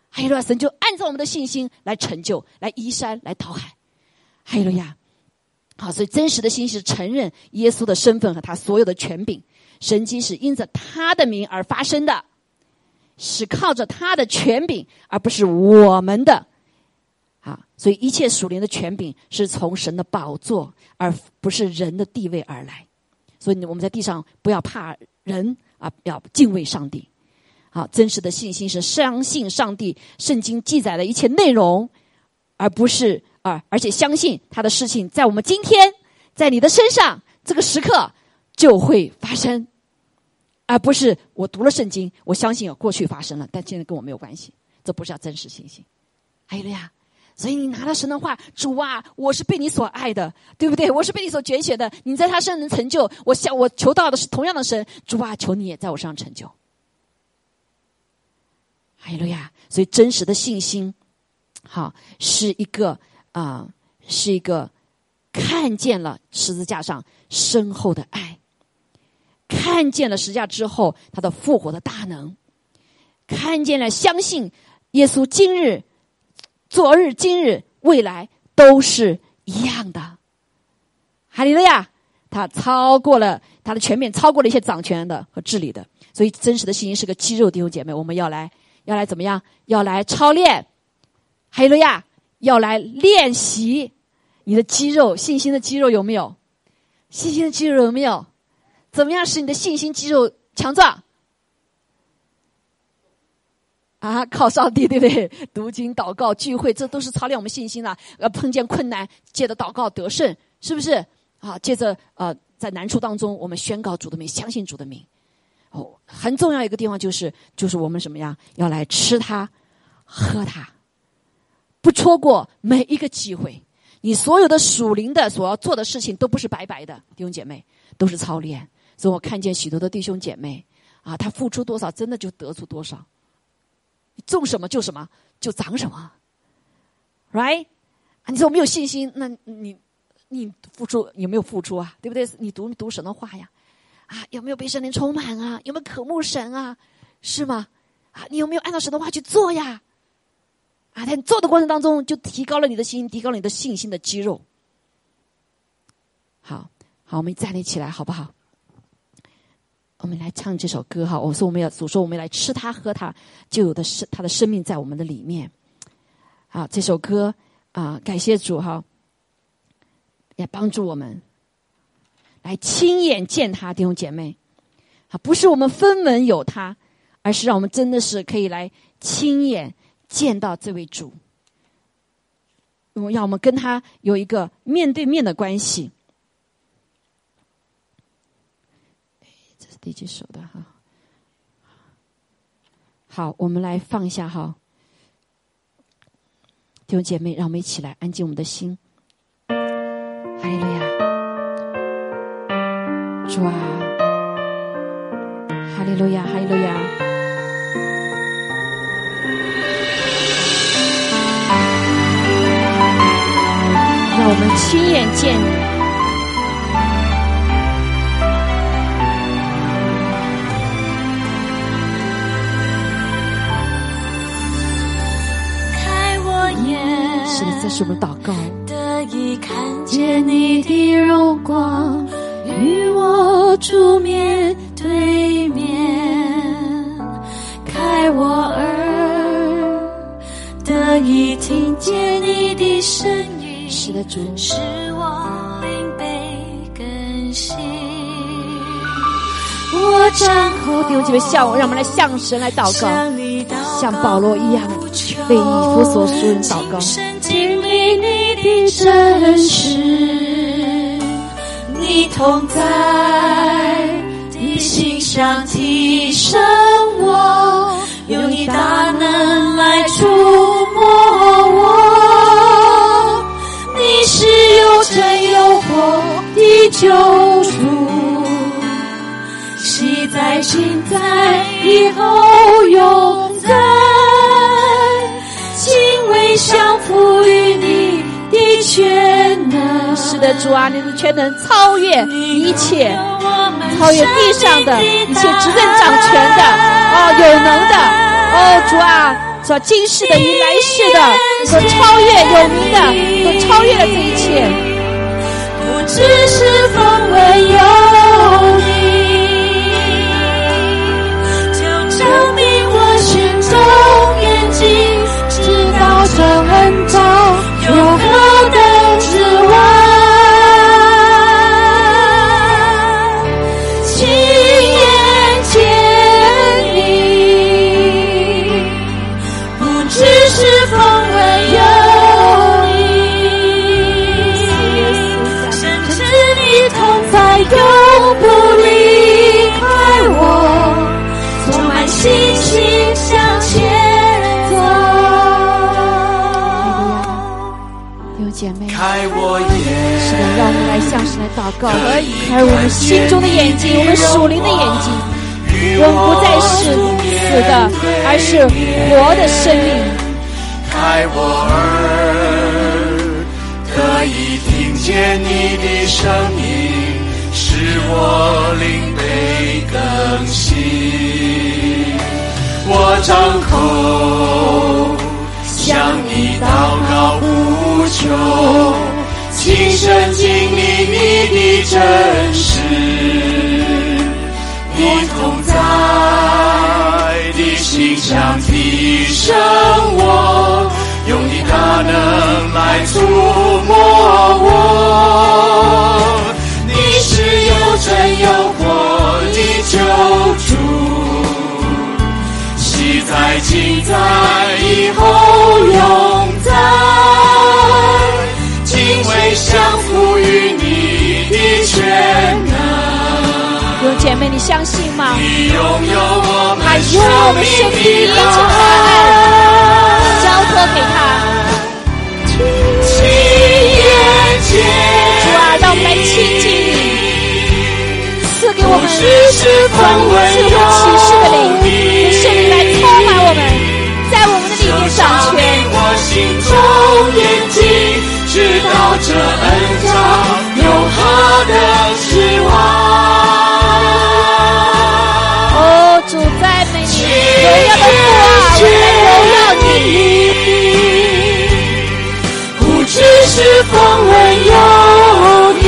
还有神就按照我们的信心来成就，来移山，来讨海，还有呀，好，所以真实的信心是承认耶稣的身份和他所有的权柄，神迹是因着他的名而发生的，是靠着他的权柄，而不是我们的。啊，所以一切属灵的权柄是从神的宝座，而不是人的地位而来。所以我们在地上不要怕人啊，要敬畏上帝。好，真实的信心是相信上帝圣经记载的一切内容，而不是而且相信他的事情在我们今天在你的身上这个时刻就会发生，而不是我读了圣经，我相信过去发生了，但现在跟我没有关系。这不是叫真实信心。还有了呀。所以你拿了神的话，主啊，我是被你所爱的，对不对？我是被你所拣选的。你在他身上能成就，我想我求到的是同样的神，主啊，求你也在我身上成就。哈利路亚！所以真实的信心，好，是一个啊，是一个看见了十字架上深厚的爱，看见了十字架之后他的复活的大能，看见了相信耶稣今日。昨日、今日、未来都是一样的，哈利路亚！他超过了他的全面，超过了一些掌权的和治理的。所以，真实的信心是个肌肉弟兄姐妹，我们要来，要来怎么样？要来操练，哈利路亚！要来练习你的肌肉，信心的肌肉有没有？信心的肌肉有没有？怎么样使你的信心肌肉强壮？啊，靠上帝，对不对？读经、祷告、聚会，这都是操练我们信心的。呃，碰见困难，借着祷告得胜，是不是？啊，接着呃，在难处当中，我们宣告主的名，相信主的名。哦，很重要一个地方就是，就是我们什么呀？要来吃它，喝它，不错过每一个机会。你所有的属灵的所要做的事情，都不是白白的，弟兄姐妹，都是操练。所以我看见许多的弟兄姐妹，啊，他付出多少，真的就得出多少。种什么就什么，就长什么，right？啊你说我没有信心，那你你付出有没有付出啊？对不对？你读读神的话呀，啊，有没有被神灵充满啊？有没有渴慕神啊？是吗？啊，你有没有按照神的话去做呀？啊，在做的过程当中，就提高了你的心，提高了你的信心的肌肉。好好，我们站立起来，好不好？我们来唱这首歌哈！我说我们要主说我们来吃它喝它，就有的生他的生命在我们的里面。好，这首歌啊，感谢主哈，也帮助我们来亲眼见他弟兄姐妹啊，不是我们分文有他，而是让我们真的是可以来亲眼见到这位主，要我们跟他有一个面对面的关系。这是第几首的哈？好，我们来放下哈，弟兄姐妹，让我们一起来安静我们的心。哈利路亚，主啊，哈利路亚，哈利路亚，我们亲眼见你。这是我们祷告。得以看见你的荣光，与我主面对面，开我耳，得以听见你的声音，使我灵被更新。我张口，弟兄姐妹，向我，让我们来向神来祷告，像保罗一样，为以弗所书人祷告。你的真实，你同在你心上提升我，用你大能来触救主，昔在今在以后永在，敬畏相赋予你的。全能，是的，主啊，你的全能超越一切，超越地上的一切执政掌权的，哦，有能的，哦，主啊，主今世的与来世的，所超越有名的，所超越了这一切，只是风为有你，就证明我心中心中的眼睛，我们属灵的眼睛，我们不再是死的，而是活的生命。开我耳，可以听见你的声音，使我灵被更新。我张口向你祷告无求。亲身经历你的真实，是你同在的心上提升我，用你。大能来触摸我。你是有真有活的救主，喜在今在以后有弟兄姐妹，你相信吗？你拥有我他们有我们生命的一切的爱，交托给他。亲眼见主啊，让我们来亲近你，赐给我们知识丰风赐闻我们启示的灵，有用圣灵来充满我们，在我们的里面掌照权。明我心中眼睛，知道这恩照有何的指望。荣耀的父啊，我们来荣耀你。不知是风闻有你，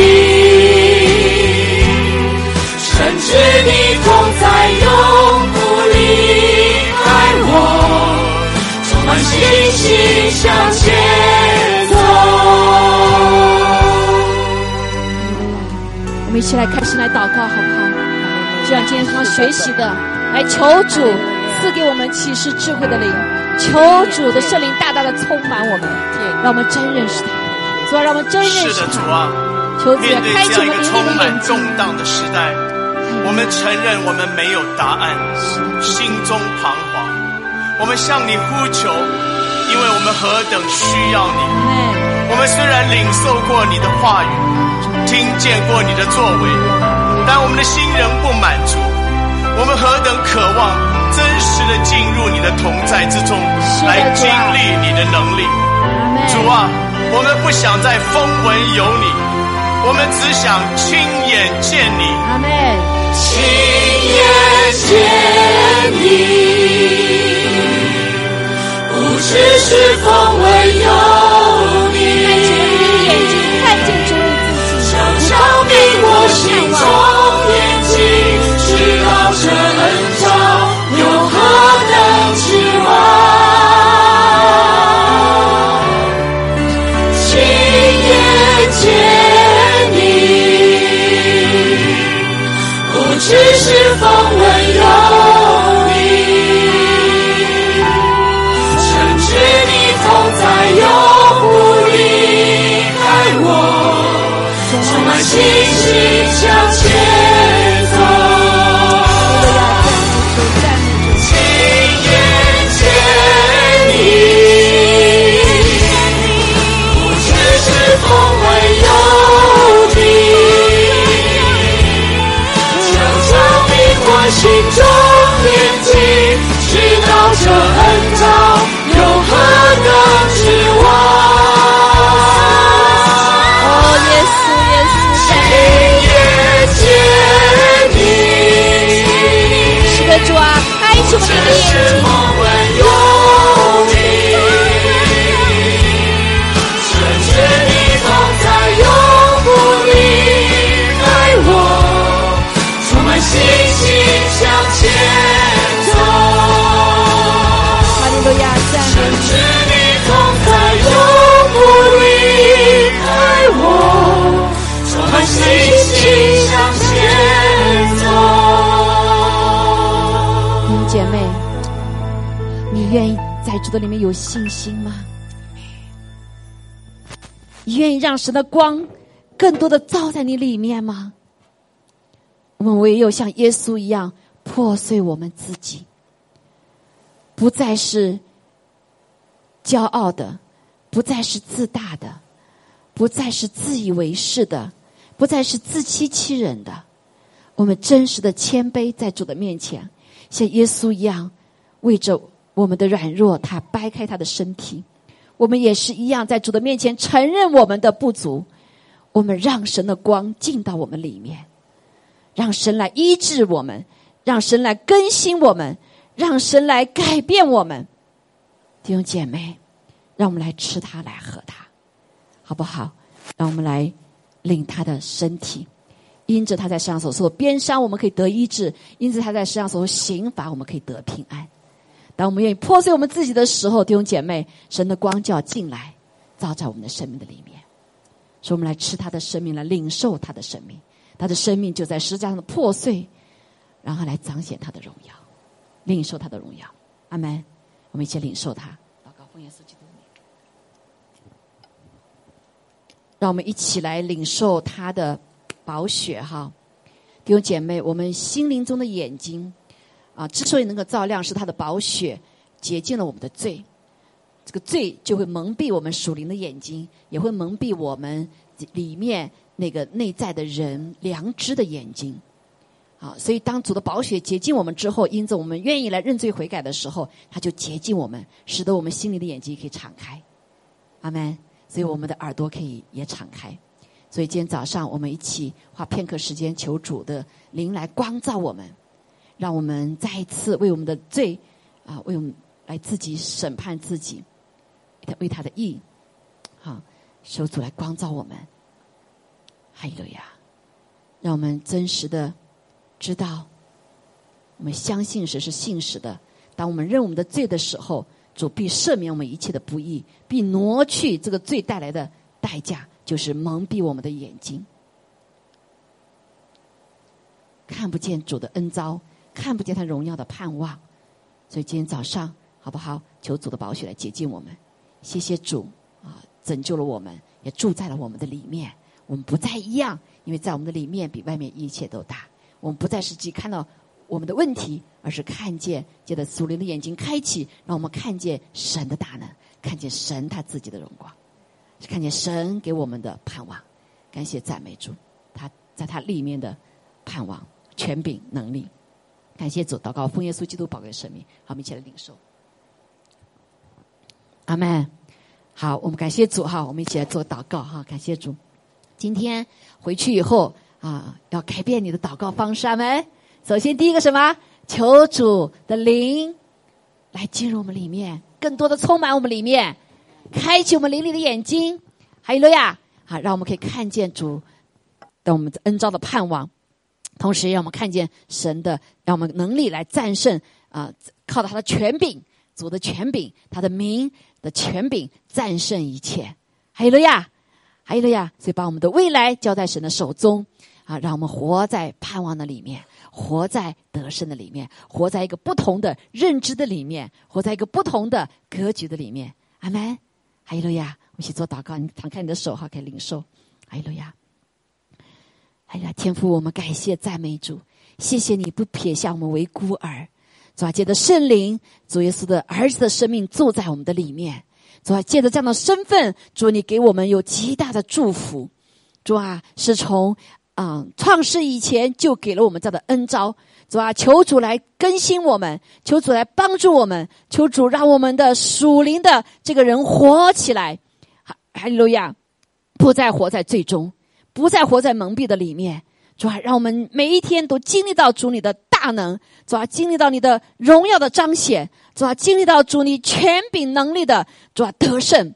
深知你同在永不离开我，充满信心向前走。我们一起来开始来祷告，好不好？就像今天常学习的，来求主赐给我们启示智慧的灵，求主的圣灵大大的充满我们，让我们真认识他。主啊，让我们真认是的，主识他。啊，求主面对开启我们灵这样一个充满动。荡的时代，我们承认我们没有答案，心中彷徨。我们向你呼求，因为我们何等需要你。哎，我们虽然领受过你的话语，听见过你的作为，但我们的心仍不满足。我们何等渴望真实的进入你的同在之中，来经历你的能力。主啊，我们不想再风闻有你，我们只想亲眼见你，阿门。亲眼见你。不只是风闻有开启我们的你，眼睛，看见主你自己，常照明我心中这是，梦这里面有信心吗？你愿意让神的光更多的照在你里面吗？我们唯有像耶稣一样破碎我们自己，不再是骄傲的，不再是自大的，不再是自以为是的，不再是自欺欺人的。我们真实的谦卑在主的面前，像耶稣一样，为着我们的软弱，他掰开他的身体。我们也是一样，在主的面前承认我们的不足，我们让神的光进到我们里面，让神来医治我们，让神来更新我们，让神来改变我们。弟兄姐妹，让我们来吃它，来喝它，好不好？让我们来领他的身体。因着他在世上所受的鞭伤，我们可以得医治；因着他在世上所受刑罚，我们可以得平安。当我们愿意破碎我们自己的时候，弟兄姐妹，神的光就要进来，照在我们的生命的里面。所以，我们来吃他的生命，来领受他的生命。他的生命就在十字架上的破碎，然后来彰显他的荣耀，领受他的荣耀。阿门。我们一起领受他。祷告，奉耶稣基督名。让我们一起来领受他的宝血，哈！弟兄姐妹，我们心灵中的眼睛啊，之所以能够照亮，是他的宝血洁净了我们的罪。这个罪就会蒙蔽我们属灵的眼睛，也会蒙蔽我们里面那个内在的人良知的眼睛。啊，所以当主的宝血洁净我们之后，因着我们愿意来认罪悔改的时候，他就洁净我们，使得我们心里的眼睛可以敞开。阿门。所以我们的耳朵可以也敞开。所以今天早上我们一起花片刻时间，求主的灵来光照我们，让我们再一次为我们的罪啊，为我们来自己审判自己。为他的义，好，求主来光照我们，哈利路亚，让我们真实的知道，我们相信神是信实的。当我们认我们的罪的时候，主必赦免我们一切的不义，必挪去这个罪带来的代价，就是蒙蔽我们的眼睛，看不见主的恩招，看不见他荣耀的盼望。所以今天早上，好不好？求主的宝血来洁净我们。谢谢主啊，拯救了我们，也住在了我们的里面。我们不再一样，因为在我们的里面比外面一切都大。我们不再是只看到我们的问题，而是看见，借着属灵的眼睛开启，让我们看见神的大能，看见神他自己的荣光，看见神给我们的盼望。感谢赞美主，他在他里面的盼望、权柄、能力。感谢主，祷告奉耶稣基督宝贵生命，好，我们一起来领受。阿门。好，我们感谢主哈，我们一起来做祷告哈。感谢主，今天回去以后啊，要改变你的祷告方式。阿门。首先，第一个什么？求主的灵来进入我们里面，更多的充满我们里面，开启我们灵里的眼睛。还有了呀，好，让我们可以看见主的我们的恩召的盼望，同时让我们看见神的，让我们能力来战胜啊，靠着他的权柄，主的权柄，他的名。的权柄战胜一切，还有了呀，还有了呀，所以把我们的未来交在神的手中啊，让我们活在盼望的里面，活在得胜的里面，活在一个不同的认知的里面，活在一个不同的格局的里面。阿门。还有了呀，我们一起做祷告，你敞开你的手哈，可以领受。还有了呀，哎呀，天父，我们感谢赞美主，谢谢你不撇下我们为孤儿。主啊，借着圣灵，主耶稣的儿子的生命住在我们的里面。主啊，借着这样的身份，主你给我们有极大的祝福。主啊，是从啊创世以前就给了我们这样的恩招。主啊，求主来更新我们，求主来帮助我们，求主让我们的属灵的这个人活起来。哈利路亚，不再活在最终，不再活在蒙蔽的里面。主啊，让我们每一天都经历到主你的。大能，主啊，经历到你的荣耀的彰显，主啊，经历到主你权柄能力的主啊得胜，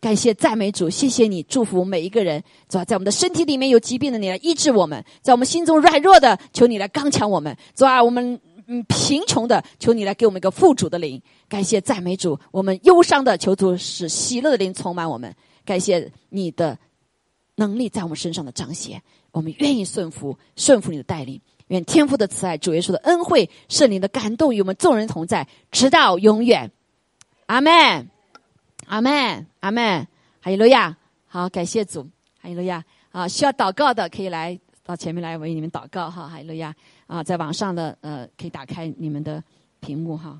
感谢赞美主，谢谢你祝福每一个人，主啊，在我们的身体里面有疾病的你来医治我们，在我们心中软弱的求你来刚强我们，主啊，我们嗯贫穷的求你来给我们一个富足的灵，感谢赞美主，我们忧伤的求主使喜乐的灵充满我们，感谢你的能力在我们身上的彰显，我们愿意顺服顺服你的带领。愿天父的慈爱、主耶稣的恩惠、圣灵的感动与我们众人同在，直到永远。阿门，阿门，阿门。哈利路亚！好，感谢主。哈利路亚！啊，需要祷告的可以来到前面来为你们祷告哈。哈利路亚！啊，在网上的呃，可以打开你们的屏幕哈。